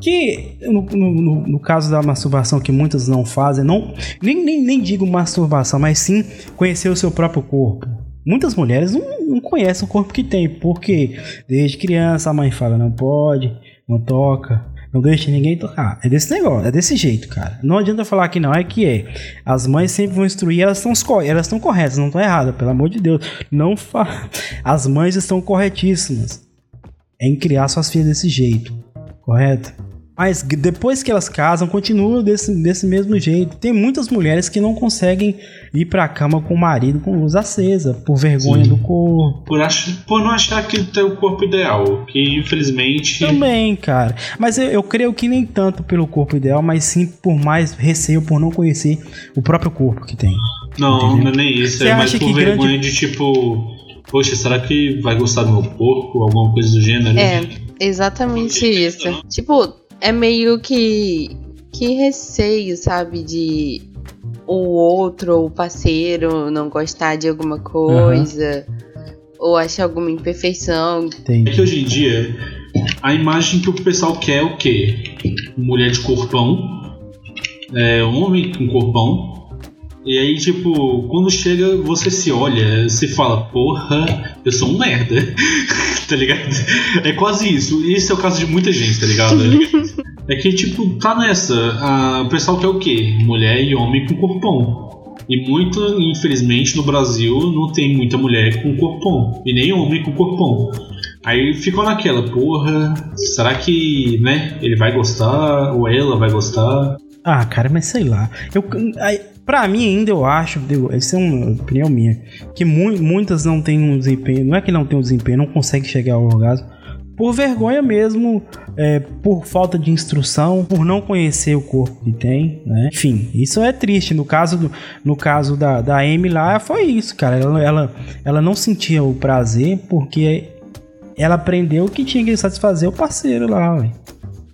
que no, no, no, caso da masturbação que muitas não fazem, não nem, nem, nem digo masturbação, mas sim conhecer o seu próprio corpo. Muitas mulheres não, não conhecem o corpo que tem, porque desde criança a mãe fala não pode, não toca, não deixe ninguém tocar. É desse negócio, é desse jeito, cara. Não adianta falar que não, é que é. As mães sempre vão instruir, elas estão elas corretas, não estão erradas, pelo amor de Deus. Não fa... As mães estão corretíssimas em criar suas filhas desse jeito, correto? Mas depois que elas casam, continua desse, desse mesmo jeito. Tem muitas mulheres que não conseguem ir pra cama com o marido com luz acesa, por vergonha Sim. do corpo. Por, ach, por não achar que tem o corpo ideal, que infelizmente. Também, cara. Mas eu, eu creio que nem tanto pelo corpo ideal, mas sim por mais receio por não conhecer o próprio corpo que tem. Não, entendeu? não é nem isso. Você é mais por vergonha grande... de tipo. Poxa, será que vai gostar do meu corpo? Alguma coisa do gênero? É, exatamente isso. Tipo, é meio que que receio, sabe, de o outro ou o parceiro não gostar de alguma coisa uhum. ou achar alguma imperfeição. Entendi. É que hoje em dia a imagem que o pessoal quer é o quê? Mulher de corpão, é, homem com corpão. E aí, tipo, quando chega, você se olha, se fala, porra, eu sou um merda. tá ligado? É quase isso. Esse é o caso de muita gente, tá ligado? é que, tipo, tá nessa. A, o pessoal quer o quê? Mulher e homem com corpão. E muito, infelizmente, no Brasil não tem muita mulher com corpão. E nem homem com corpão. Aí ficou naquela, porra, será que, né, ele vai gostar? Ou ela vai gostar? Ah, cara, mas sei lá. Eu, Pra mim, ainda eu acho, essa é uma opinião minha, que mu muitas não têm um desempenho, não é que não tem um desempenho, não consegue chegar ao orgasmo, por vergonha mesmo, é, por falta de instrução, por não conhecer o corpo que tem, né? Enfim, isso é triste. No caso, do, no caso da, da Amy lá, foi isso, cara. Ela, ela, ela não sentia o prazer porque ela aprendeu que tinha que satisfazer o parceiro lá, véio.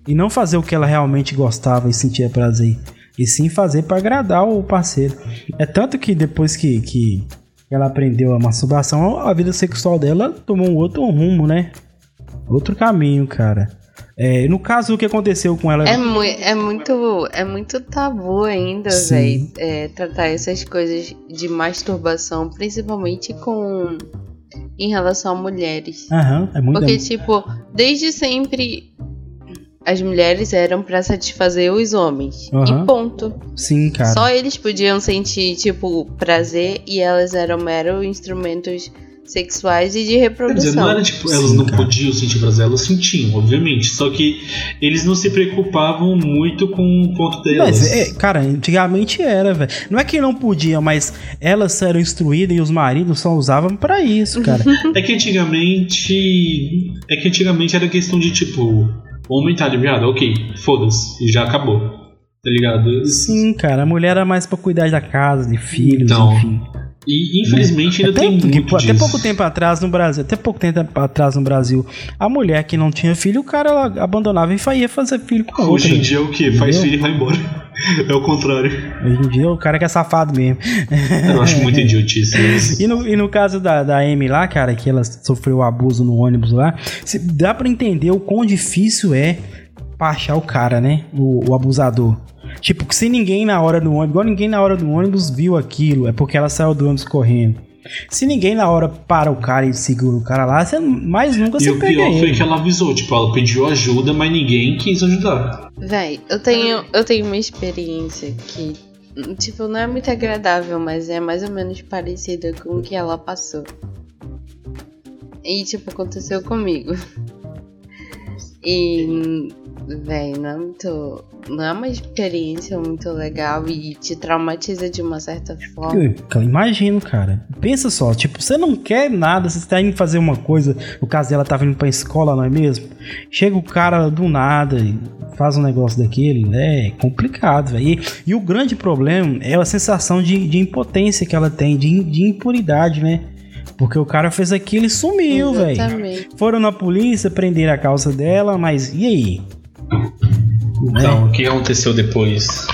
E não fazer o que ela realmente gostava e sentia prazer e sim fazer para agradar o parceiro. É tanto que depois que, que ela aprendeu a masturbação, a vida sexual dela tomou um outro rumo, né? Outro caminho, cara. É, no caso, o que aconteceu com ela. É, mu é muito, é muito tabu ainda, velho. É, tratar essas coisas de masturbação, principalmente com. em relação a mulheres. Aham, é muito. Porque, tipo, desde sempre as mulheres eram para satisfazer os homens. Uhum. E ponto. Sim, cara. Só eles podiam sentir, tipo, prazer e elas eram mero instrumentos sexuais e de reprodução. Quer dizer, não era tipo, elas Sim, não cara. podiam sentir prazer, elas sentiam, obviamente. Só que eles não se preocupavam muito com o ponto delas. Mas, é, cara, antigamente era, velho. Não é que não podiam, mas elas eram instruídas e os maridos só usavam para isso, cara. é que antigamente. É que antigamente era questão de tipo homem tá aliviado, ok, foda-se, já acabou. Tá ligado? Sim, cara, a mulher era mais pra cuidar da casa, de filhos, então, enfim. E infelizmente ainda até, tem muito Até pouco tempo atrás no Brasil, até pouco tempo atrás no Brasil, a mulher que não tinha filho, o cara abandonava e ia fazer filho com outra. Hoje em dia é o que? Faz filho e vai embora. É o contrário. Hoje em dia o cara que é safado mesmo. Eu acho muito idiotice. e, no, e no caso da, da Amy lá, cara, que ela sofreu abuso no ônibus lá, dá para entender o quão difícil é pra achar o cara, né? O, o abusador. Tipo, se ninguém na hora do ônibus, igual ninguém na hora do ônibus viu aquilo, é porque ela saiu do ônibus correndo. Se ninguém na hora para o cara e segura o cara lá, você mais nunca e se pega E o pior foi que ela avisou, tipo, ela pediu ajuda, mas ninguém quis ajudar. Véi, eu tenho, eu tenho uma experiência que, tipo, não é muito agradável, mas é mais ou menos parecida com o que ela passou. E, tipo, aconteceu comigo. E, véi, não é muito não é uma experiência muito legal e te traumatiza de uma certa forma. Eu, imagino, cara. Pensa só, tipo, você não quer nada, você está indo fazer uma coisa, no caso dela tá vindo pra escola, não é mesmo? Chega o cara do nada e faz um negócio daquele, né? É complicado, velho. E, e, o grande problema é a sensação de, de impotência que ela tem, de, de impuridade, né? Porque o cara fez aquilo e sumiu, velho. Foram na polícia, prenderam a calça dela, mas e aí? Então, o que aconteceu depois?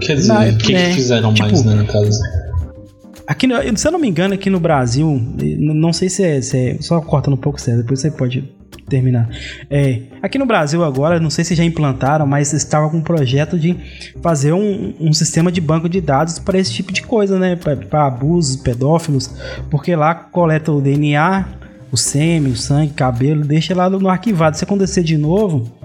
Quer dizer, o que, né, que, fizeram tipo, mais, né, no caso? Aqui, se eu não me engano, aqui no Brasil, não sei se é, se é só cortando um pouco certo, depois você pode terminar. É, aqui no Brasil agora, não sei se já implantaram, mas estava com um projeto de fazer um, um sistema de banco de dados para esse tipo de coisa, né? Para abusos, pedófilos, porque lá coleta o DNA, o sêmen, o sangue, cabelo, deixa lá no arquivado. Se acontecer de novo,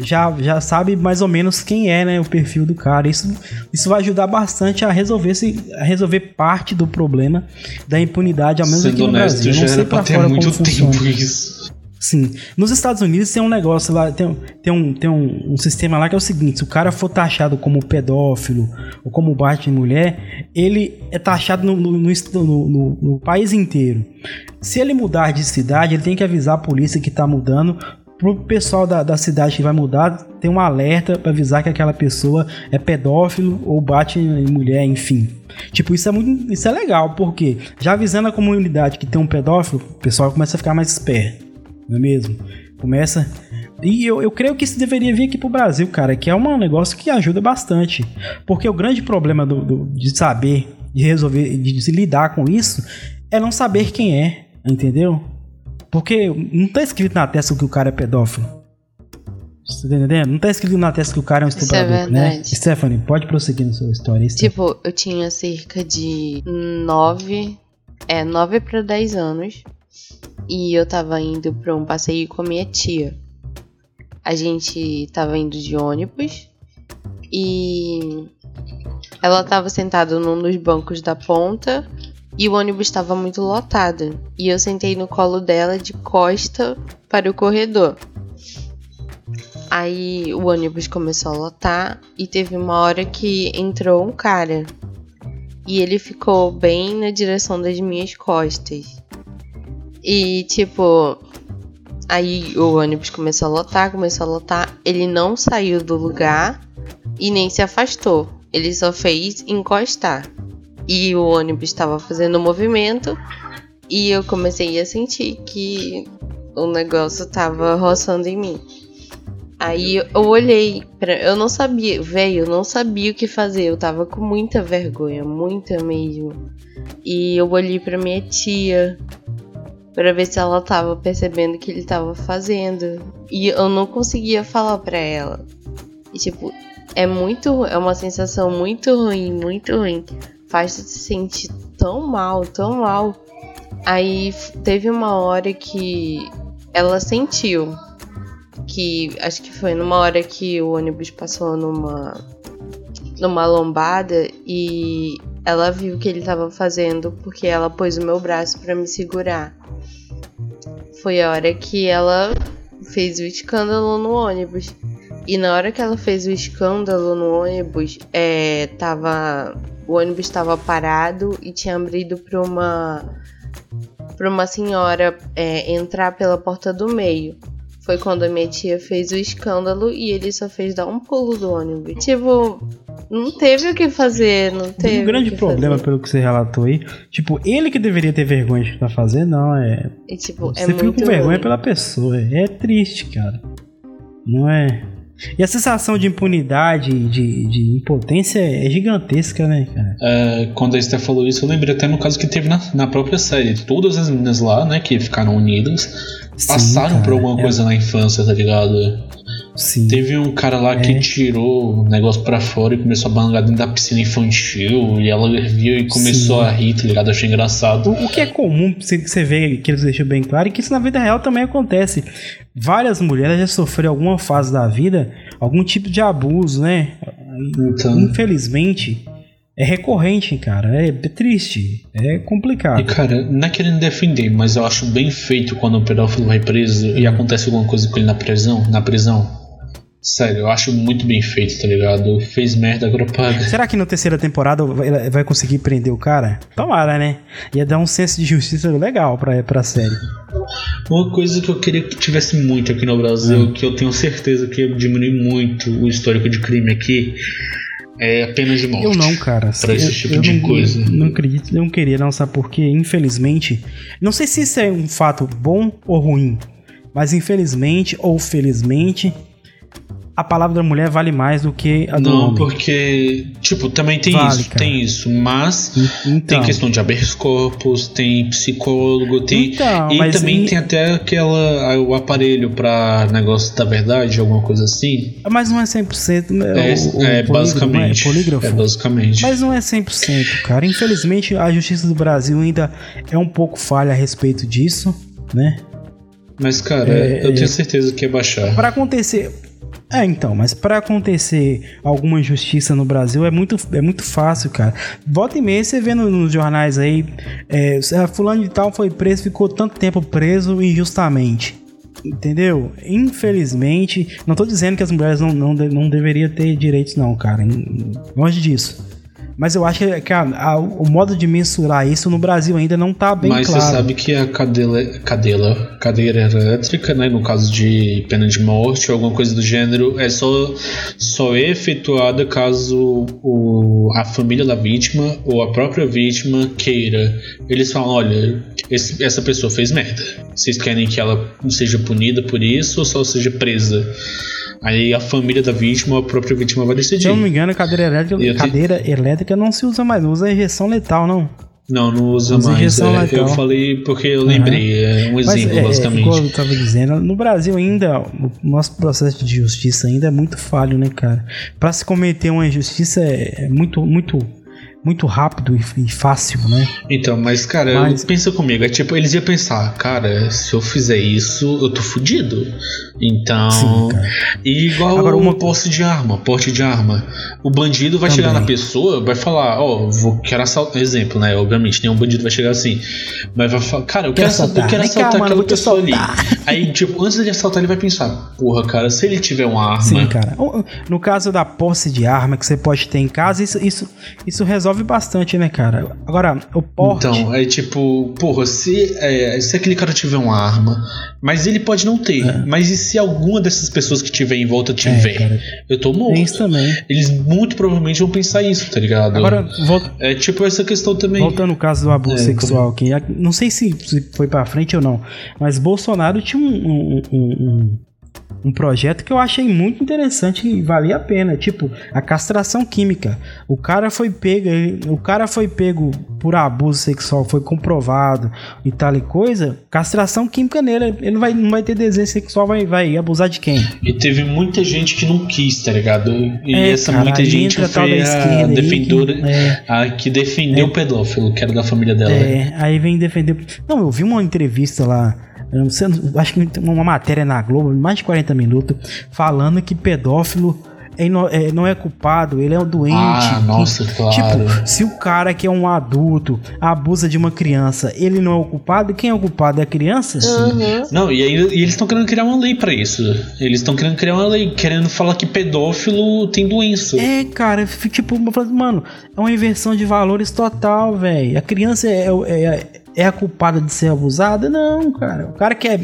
já, já sabe mais ou menos quem é né, o perfil do cara. Isso, isso vai ajudar bastante a resolver, se, a resolver parte do problema da impunidade, ao menos Sendo aqui no honesto, Brasil. Já não sei pra ter muito tempo funciona. isso. Sim. Nos Estados Unidos tem um negócio lá, tem, tem, um, tem um, um, sistema lá que é o seguinte: se o cara for taxado como pedófilo ou como bate em mulher, ele é taxado no, no, no, no, país inteiro. Se ele mudar de cidade, ele tem que avisar a polícia que tá mudando. Pro pessoal da, da cidade que vai mudar, tem um alerta para avisar que aquela pessoa é pedófilo ou bate em mulher, enfim. Tipo, isso é muito. Isso é legal, porque já avisando a comunidade que tem um pedófilo, o pessoal começa a ficar mais esperto não é mesmo? Começa. E eu, eu creio que isso deveria vir aqui pro Brasil, cara, que é um negócio que ajuda bastante. Porque o grande problema do, do de saber, de resolver, de se lidar com isso, é não saber quem é, entendeu? Porque não tá escrito na testa que o cara é pedófilo. Você tá entendendo? Não tá escrito na testa que o cara é um estuprador, é né? Stephanie, pode prosseguir na sua história. Tipo, eu tinha cerca de 9, é, 9 para 10 anos e eu tava indo pra um passeio com a minha tia. A gente tava indo de ônibus e ela tava sentada num dos bancos da ponta e o ônibus estava muito lotado. E eu sentei no colo dela de costa para o corredor. Aí o ônibus começou a lotar e teve uma hora que entrou um cara. E ele ficou bem na direção das minhas costas. E tipo, aí o ônibus começou a lotar, começou a lotar. Ele não saiu do lugar e nem se afastou. Ele só fez encostar. E o ônibus estava fazendo movimento e eu comecei a sentir que o negócio estava roçando em mim. Aí eu olhei, pra, eu não sabia, velho, eu não sabia o que fazer, eu tava com muita vergonha, muita mesmo. E eu olhei para minha tia, para ver se ela tava percebendo o que ele tava fazendo. E eu não conseguia falar para ela. E tipo, é muito, é uma sensação muito ruim, muito ruim. Faz você se sentir tão mal, tão mal. Aí teve uma hora que ela sentiu que acho que foi numa hora que o ônibus passou numa numa lombada e ela viu o que ele estava fazendo porque ela pôs o meu braço para me segurar foi a hora que ela fez o escândalo no ônibus. E na hora que ela fez o escândalo no ônibus, é, tava, o ônibus estava parado e tinha abrido para uma para uma senhora é, entrar pela porta do meio. Foi quando a minha tia fez o escândalo e ele só fez dar um pulo do ônibus. Tipo, não teve o que fazer, não teve. Um grande problema, fazer. pelo que você relatou aí, tipo, ele que deveria ter vergonha de estar fazendo, não, é. E, tipo, você é fica com vergonha ruim. pela pessoa. É triste, cara. Não é. E a sensação de impunidade, de, de impotência é gigantesca, né, cara? É, quando a Esther falou isso, eu lembrei até no caso que teve na, na própria série. Todas as meninas lá, né, que ficaram unidas, Sim, passaram cara, por alguma é. coisa na infância, tá ligado? Sim. Teve um cara lá é. que tirou o negócio pra fora e começou a bangar dentro da piscina infantil. E ela viu e começou Sim. a rir, tá ligado? Achei engraçado. O, o que é comum, você vê que eles deixam bem claro, e que isso na vida real também acontece. Várias mulheres já sofreram alguma fase da vida algum tipo de abuso, né? Então. Infelizmente. É recorrente, cara. É, triste. É complicado. E, cara, não é querendo defender, mas eu acho bem feito quando o pedófilo vai preso e acontece alguma coisa com ele na prisão. Na prisão. Sério, eu acho muito bem feito, tá ligado? Fez merda, agora paga. Será que na terceira temporada vai conseguir prender o cara? Tomara, né? Ia dar um senso de justiça legal pra, pra série. Uma coisa que eu queria que tivesse muito aqui no Brasil, hum. que eu tenho certeza que ia diminuir muito o histórico de crime aqui, é a pena de morte. Eu não, cara. Pra esse tipo eu de não, coisa. Não acredito, não queria, não, sabe por quê? Infelizmente, não sei se isso é um fato bom ou ruim, mas infelizmente ou felizmente, a palavra da mulher vale mais do que a do Não, homem. porque, tipo, também tem vale, isso, cara. tem isso, mas então. tem questão de habeas corpus, tem psicólogo, tem então, e também tem até aquela o aparelho para negócio da verdade, alguma coisa assim. Mas não é 100%, né? É, o, o é basicamente. É, polígrafo. É basicamente. Mas não é 100%, cara. Infelizmente, a justiça do Brasil ainda é um pouco falha a respeito disso, né? Mas, cara, é, eu tenho é. certeza que é baixar. Para acontecer, é, então, mas para acontecer alguma injustiça no Brasil é muito, é muito fácil, cara. Volta e meia você vê nos, jornais aí, é, fulano de tal foi preso, ficou tanto tempo preso injustamente. Entendeu? Infelizmente, não tô dizendo que as mulheres não, não, não deveriam ter direitos, não, cara. Longe disso. Mas eu acho que a, a, o modo de mensurar isso no Brasil ainda não tá bem Mas claro. Mas você sabe que a cadeira, cadeira, cadeira elétrica, né, no caso de pena de morte ou alguma coisa do gênero, é só, só é efetuada caso o, a família da vítima ou a própria vítima queira. Eles falam, olha, esse, essa pessoa fez merda. Vocês querem que ela seja punida por isso ou só seja presa? Aí a família da vítima, a própria vítima vai decidir. Se eu não me engano, cadeira elétrica, cadeira te... elétrica não se usa mais, usa injeção letal, não. Não, não usa, usa mais. É, eu falei porque eu lembrei, uhum. é um exemplo, Mas, é, basicamente. Como eu tava dizendo, no Brasil ainda, o nosso processo de justiça ainda é muito falho, né, cara? Para se cometer uma injustiça é, é muito, muito muito rápido e, fácil, né? Então, mas cara, mas... pensa comigo, é tipo, eles iam pensar, cara, se eu fizer isso, eu tô fudido. Então, Sim, e igual Agora, uma posse de arma, porte de arma. O bandido vai Também. chegar na pessoa, vai falar, ó, oh, vou quero assaltar, exemplo, né? Obviamente, nenhum bandido vai chegar assim, mas vai falar, cara, eu quero, assaltar, eu quero assaltar cá, aquela pessoa ali. Aí, tipo, antes de assaltar, ele vai pensar, porra, cara, se ele tiver uma arma. Sim, cara. No caso da posse de arma que você pode ter em casa, isso, isso, isso resolve bastante, né, cara? Agora, o porte. Então, é tipo, porra, se, é, se aquele cara tiver uma arma, mas ele pode não ter, é. mas e se alguma dessas pessoas que tiver em volta tiver, é, eu tô morto. Isso também. Eles muito provavelmente vão pensar isso, tá ligado? Agora, volta... é tipo essa questão também. Voltando no caso do abuso é, sexual, que não sei se, foi para frente ou não, mas Bolsonaro tinha um, um, um, um projeto que eu achei muito interessante e valia a pena, tipo a castração química. O cara foi pego, o cara foi pego por abuso sexual, foi comprovado e tal e coisa. Castração química nele, ele não vai, não vai ter desejo sexual, vai, vai abusar de quem? E teve muita gente que não quis, tá ligado? E é, essa cara, muita gente foi a defendora, que, é, a que defendeu é, o pedófilo, que era da família dela. É, aí vem defender. Não, eu vi uma entrevista lá eu não acho que uma matéria na Globo, mais de 40 minutos, falando que pedófilo é, não é culpado, ele é um doente. Ah, nossa, que, claro. Tipo, se o cara que é um adulto abusa de uma criança, ele não é o culpado, quem é o culpado é a criança? Uhum. Não, e, aí, e eles estão querendo criar uma lei para isso. Eles estão querendo criar uma lei, querendo falar que pedófilo tem doença. É, cara, tipo, mano, é uma inversão de valores total, velho. A criança é, é, é a culpada de ser abusada? Não, cara. O cara que é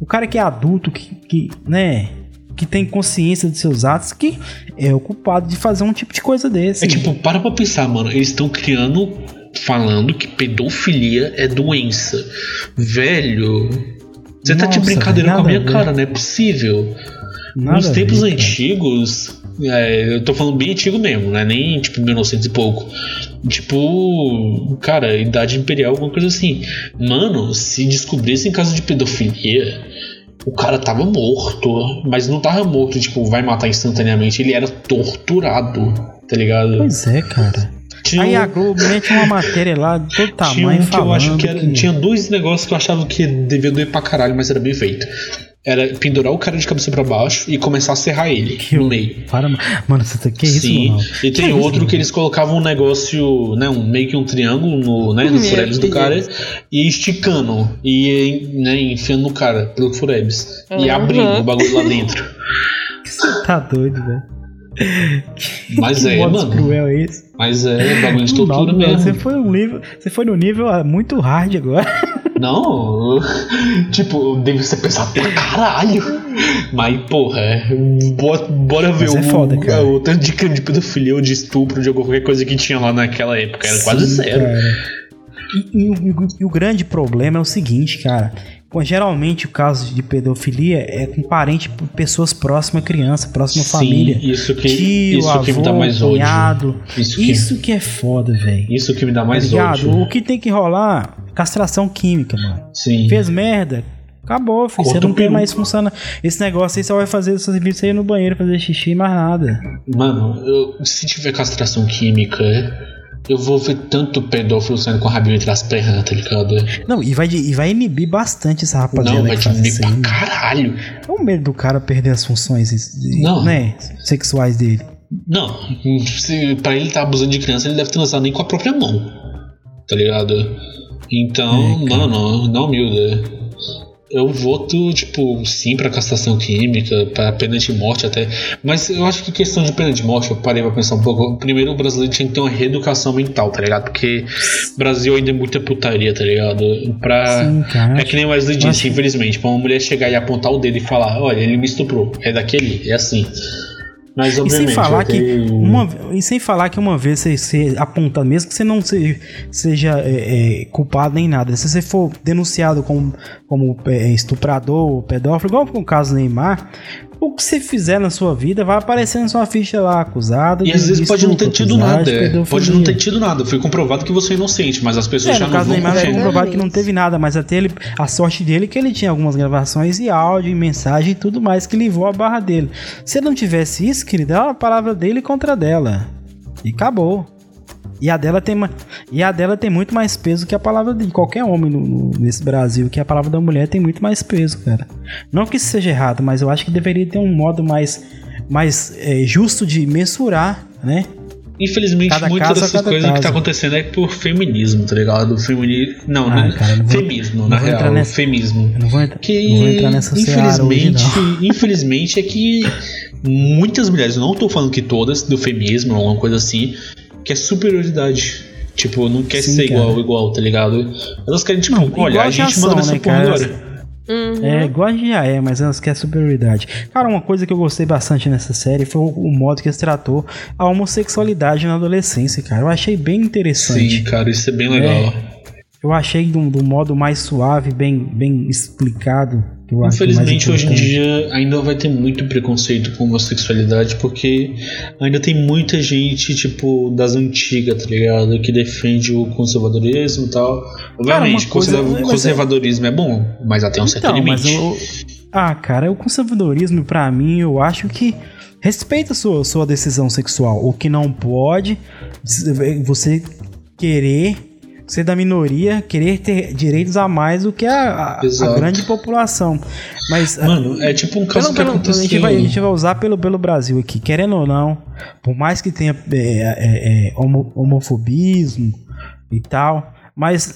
o cara que é adulto, que, que né, que tem consciência dos seus atos, que é o culpado de fazer um tipo de coisa desse. É tipo, para pra pensar, mano. Eles estão criando, falando que pedofilia é doença. Velho, você tá de brincadeira com a minha a cara, não é possível. Nada Nos tempos antigos, é, eu tô falando bem antigo mesmo, né? Nem tipo 1900 e pouco. Tipo, cara, idade imperial, alguma coisa assim. Mano, se descobrissem caso de pedofilia, o cara tava morto. Mas não tava morto, tipo, vai matar instantaneamente. Ele era torturado, tá ligado? Pois é, cara. Tinha Aí a Globo mete uma matéria lá todo tamanho. Tinha um que eu acho que, era, que... tinha dois negócios que eu achava que devia doer pra caralho, mas era bem feito era pendurar o cara de cabeça para baixo e começar a serrar ele que no meio. Para, mano, você tá, que isso, Sim. Mano? E tem que outro isso, que eles colocavam um negócio, né, um meio que um triângulo no, né, no furebs do cara e esticando e né, enfiando no cara pelo furebs uhum. e abrindo o bagulho lá dentro. Você tá doido, velho. Mas que é, mano. cruel é esse? Mas é bagulho de tortura não, mesmo. Você foi, um nível, você foi no nível ah, muito hard agora. Não, tipo, deve ser pesado pra caralho. Mas, porra, é, bora, bora ver o, é foda, o, o, tanto de crime de pedofilia ou de estupro, de qualquer coisa que tinha lá naquela época. Era Sim, quase zero. E, e, e, e, o grande problema é o seguinte, cara. Geralmente o caso de pedofilia é com parente, pessoas próximas à criança, próxima à família. Isso que, tio, isso avô, que me dá mais cunhado. ódio. Isso que, isso que é foda, velho. Isso que me dá mais tá ódio. O que tem que rolar? Castração química, mano. Sim. Fez merda, Acabou, filho. Você não tem mais funciona. Esse negócio aí só vai fazer seus vídeos aí no banheiro, fazer xixi e mais nada. Mano, eu, se tiver castração química, eu vou ver tanto pedófilo saindo com a rabinho entre as pernas, tá ligado? Não, e vai, e vai inibir bastante essa rapaziada. Não, vai te inibir pra caralho. É o medo do cara perder as funções não. Né, sexuais dele. Não, se, pra ele estar tá abusando de criança, ele deve ter lançado nem com a própria mão. Tá ligado? Então, é, mano, não humilde. eu voto, tipo, sim pra castração química, pra pena de morte até. Mas eu acho que questão de pena de morte, eu parei pra pensar um pouco. Primeiro, o brasileiro tinha que ter uma reeducação mental, tá ligado? Porque o Brasil ainda é muita putaria, tá ligado? Pra... Sim, cara, é que nem o Wesley disse, infelizmente. Pra uma mulher chegar e apontar o dedo e falar: olha, ele me estuprou, é daquele, é assim. Mas, e sem falar que uma e sem falar que uma vez você, você aponta mesmo que você não se, seja é, é, culpado nem nada se você for denunciado como, como é, estuprador pedófilo igual com o caso Neymar o que você fizer na sua vida vai aparecer na sua ficha lá, acusado. E às vezes pode não ter tido nada. Pode não ter tido nada. Foi comprovado que você é inocente, mas as pessoas é, já no não caso vão Neymar foi comprovado que não teve nada, mas até ele, a sorte dele é que ele tinha algumas gravações e áudio, e mensagem e tudo mais que levou a barra dele. Se não tivesse isso, querido, era a palavra dele contra dela. E acabou. E a dela tem, e a dela tem muito mais peso que a palavra de qualquer homem no, no, nesse Brasil, que a palavra da mulher tem muito mais peso, cara. Não que isso seja errado, mas eu acho que deveria ter um modo mais, mais é, justo de mensurar, né? Infelizmente, cada muitas caso, dessas coisas caso. que tá acontecendo é por feminismo, tá ligado? Feminismo. Não, ah, não, cara, não vou, feminismo, não na real. Nessa, feminismo. não vou, que, não vou entrar nessa infelizmente, infelizmente é que muitas mulheres, não tô falando que todas, do feminismo ou alguma coisa assim, que é superioridade. Tipo, não quer Sim, ser cara. igual, igual, tá ligado? Elas querem, tipo, não, olha, a gente manda nessa né, porra agora. Uhum. É, igual a gente já é, mas elas querem superioridade. Cara, uma coisa que eu gostei bastante nessa série foi o, o, modo que eles tratou a homossexualidade na adolescência, cara. Eu achei bem interessante. Sim, cara, isso é bem legal. É, eu achei de um modo mais suave, bem, bem explicado. Infelizmente, hoje em dia ainda vai ter muito preconceito com homossexualidade, porque ainda tem muita gente, tipo, das antigas, tá ligado? Que defende o conservadorismo e tal. Obviamente, coisa, conservadorismo é... é... bom, mas até um certo então, limite. Eu... Ah, cara, o conservadorismo, para mim, eu acho que respeita a sua, sua decisão sexual. O que não pode, você querer ser da minoria, querer ter direitos a mais do que a, a, a grande população. Mas, Mano, é tipo um caso pelo, que aconteceu... A gente, vai, a gente vai usar pelo, pelo Brasil aqui, querendo ou não, por mais que tenha é, é, é, homofobismo e tal, mas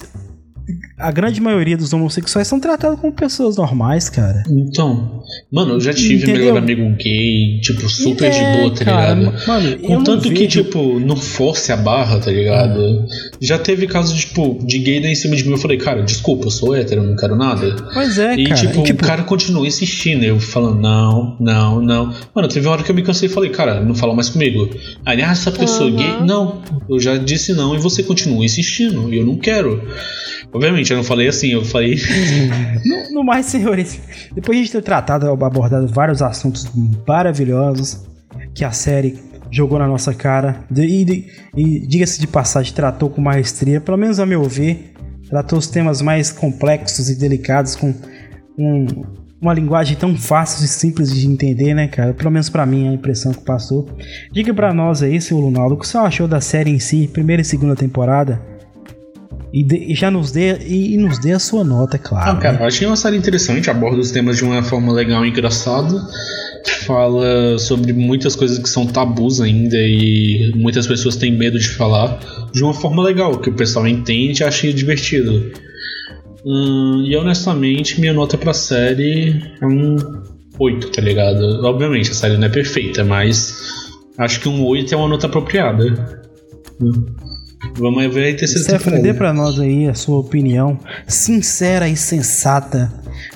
a grande maioria dos homossexuais são tratados como pessoas normais, cara. Então, mano, eu já tive Entendeu? melhor amigo gay, tipo, super é, de boa, tá cara, ligado? Mano, Contanto que, tipo, não force a barra, tá ligado? É. Já teve casos, tipo, de gay dar em cima de mim. Eu falei, cara, desculpa, eu sou hétero, eu não quero nada. Pois é, e, cara. Tipo, e, tipo, o cara continua insistindo. Eu falando, não, não, não. Mano, teve uma hora que eu me cansei e falei, cara, não fala mais comigo. Aí, ah, essa pessoa uhum. gay. Não, eu já disse não e você continua insistindo. E eu não quero. Obviamente, eu não falei assim, eu falei. no, no, mais, senhores, depois de ter tratado, abordado vários assuntos maravilhosos que a série jogou na nossa cara, e, e diga-se de passagem, tratou com maestria, pelo menos a meu ver, tratou os temas mais complexos e delicados com um, uma linguagem tão fácil e simples de entender, né, cara? Pelo menos para mim, a impressão que passou. Diga para nós aí, seu Lunaldo, o que você achou da série em si, primeira e segunda temporada? E, de, e, já nos dê e, e, nos dê a sua nota, é claro. Ah, cara, né? eu achei uma série interessante, aborda os temas de uma forma legal e engraçada. Fala sobre muitas coisas que são tabus ainda e muitas pessoas têm medo de falar de uma forma legal, que o pessoal entende e acha divertido. Hum, e honestamente, minha nota pra série é um 8, tá ligado? Obviamente, a série não é perfeita, mas acho que um 8 é uma nota apropriada. Hum. Vamos ver a terceira Stephanie, dê pra nós aí a sua opinião sincera e sensata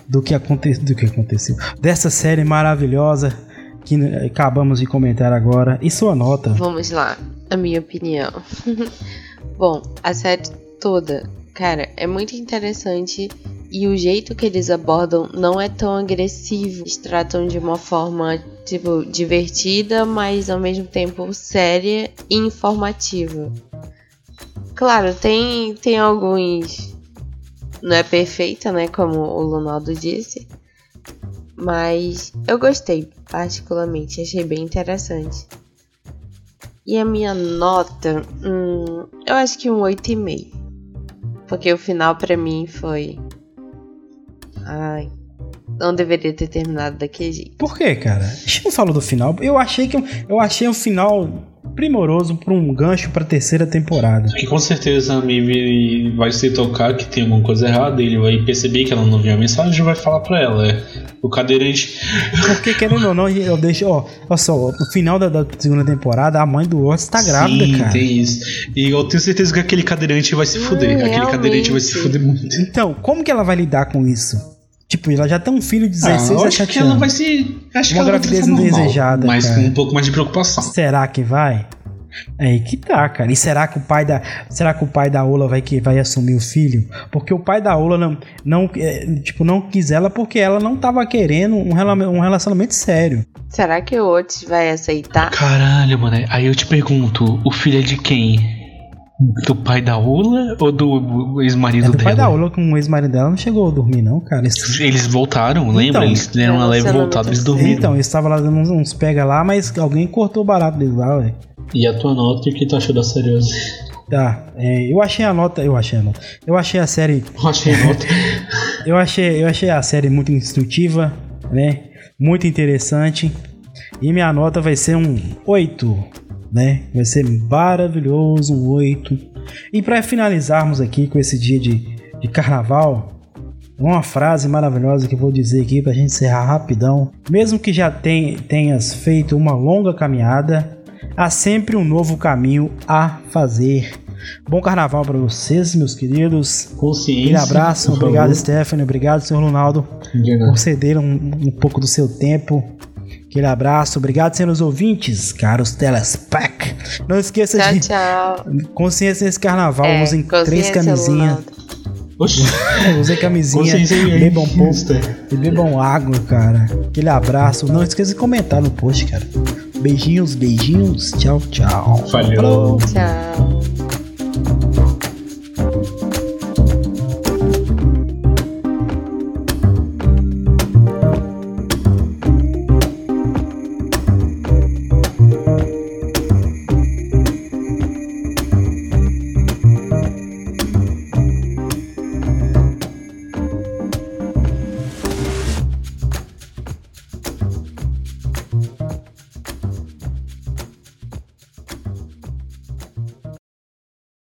do que, aconte... do que aconteceu. Dessa série maravilhosa que acabamos de comentar agora. E sua nota? Vamos lá, a minha opinião. Bom, a série toda, cara, é muito interessante e o jeito que eles abordam não é tão agressivo. Eles tratam de uma forma, tipo, divertida, mas ao mesmo tempo séria e informativa. Claro, tem, tem alguns. Não é perfeita, né? Como o Lunaldo disse. Mas eu gostei, particularmente. Achei bem interessante. E a minha nota. Hum, eu acho que um 8,5. Porque o final para mim foi. Ai. Não deveria ter terminado daquele jeito. Por que, cara? A gente não falou do final. Eu achei que. Eu achei o final primoroso para um gancho para terceira temporada. Que com certeza a Mimi vai se tocar que tem alguma coisa errada, ele vai perceber que ela não viu a mensagem e vai falar para ela. É, o cadeirante. Porque querendo ou não, eu deixo, ó, olha só, no final da, da, segunda temporada, a mãe do Otis tá grávida, Sim, cara. tem isso. E eu tenho certeza que aquele cadeirante vai se fuder. Hum, aquele realmente. cadeirante vai se fuder muito. Então, como que ela vai lidar com isso? Tipo, ela já tem um filho de 16 ah, a 7 acho que ela vai se. Acho Uma gravidez indesejada. Mas com um pouco mais de preocupação. Será que vai? É aí que tá, cara. E será que o pai da, será que o pai da Ola vai que vai assumir o filho? Porque o pai da Ola não, não, é, tipo, não quis ela porque ela não tava querendo um, um relacionamento sério. Será que o Otis vai aceitar? Caralho, mano. Aí eu te pergunto, o filho é de quem? Do pai da Ula ou do ex-marido é do dela? pai da Ula com o ex-marido dela não chegou a dormir, não, cara. Eles voltaram, lembra? Então, eles deram uma leve voltada, eles dormiram. Então, eles estavam lá dando uns, uns pega lá, mas alguém cortou o barato deles lá, velho. E a tua nota, o que tu achou da série hoje? Tá, é, eu achei a nota. Eu achei a nota. Eu achei a série. Eu achei a nota. eu, achei, eu achei a série muito instrutiva, né? Muito interessante. E minha nota vai ser um 8 né? Vai ser maravilhoso, um 8. E para finalizarmos aqui com esse dia de, de carnaval, uma frase maravilhosa que eu vou dizer aqui para a gente encerrar rapidão. Mesmo que já tem, tenhas feito uma longa caminhada, há sempre um novo caminho a fazer. Bom carnaval para vocês, meus queridos. Consciência. Um abraço, obrigado, favor. Stephanie. Obrigado, senhor Ronaldo, por ceder um, um pouco do seu tempo Aquele abraço, obrigado, senhores ouvintes, caros telespec. Não esqueça tchau, de. Tchau. Consciência nesse carnaval, é, usem três camisinhas. Usem camisinha, bebam pouco e bebam água, cara. Aquele abraço. Não esqueça de comentar no post, cara. Beijinhos, beijinhos. Tchau, tchau. Valeu. Tchau.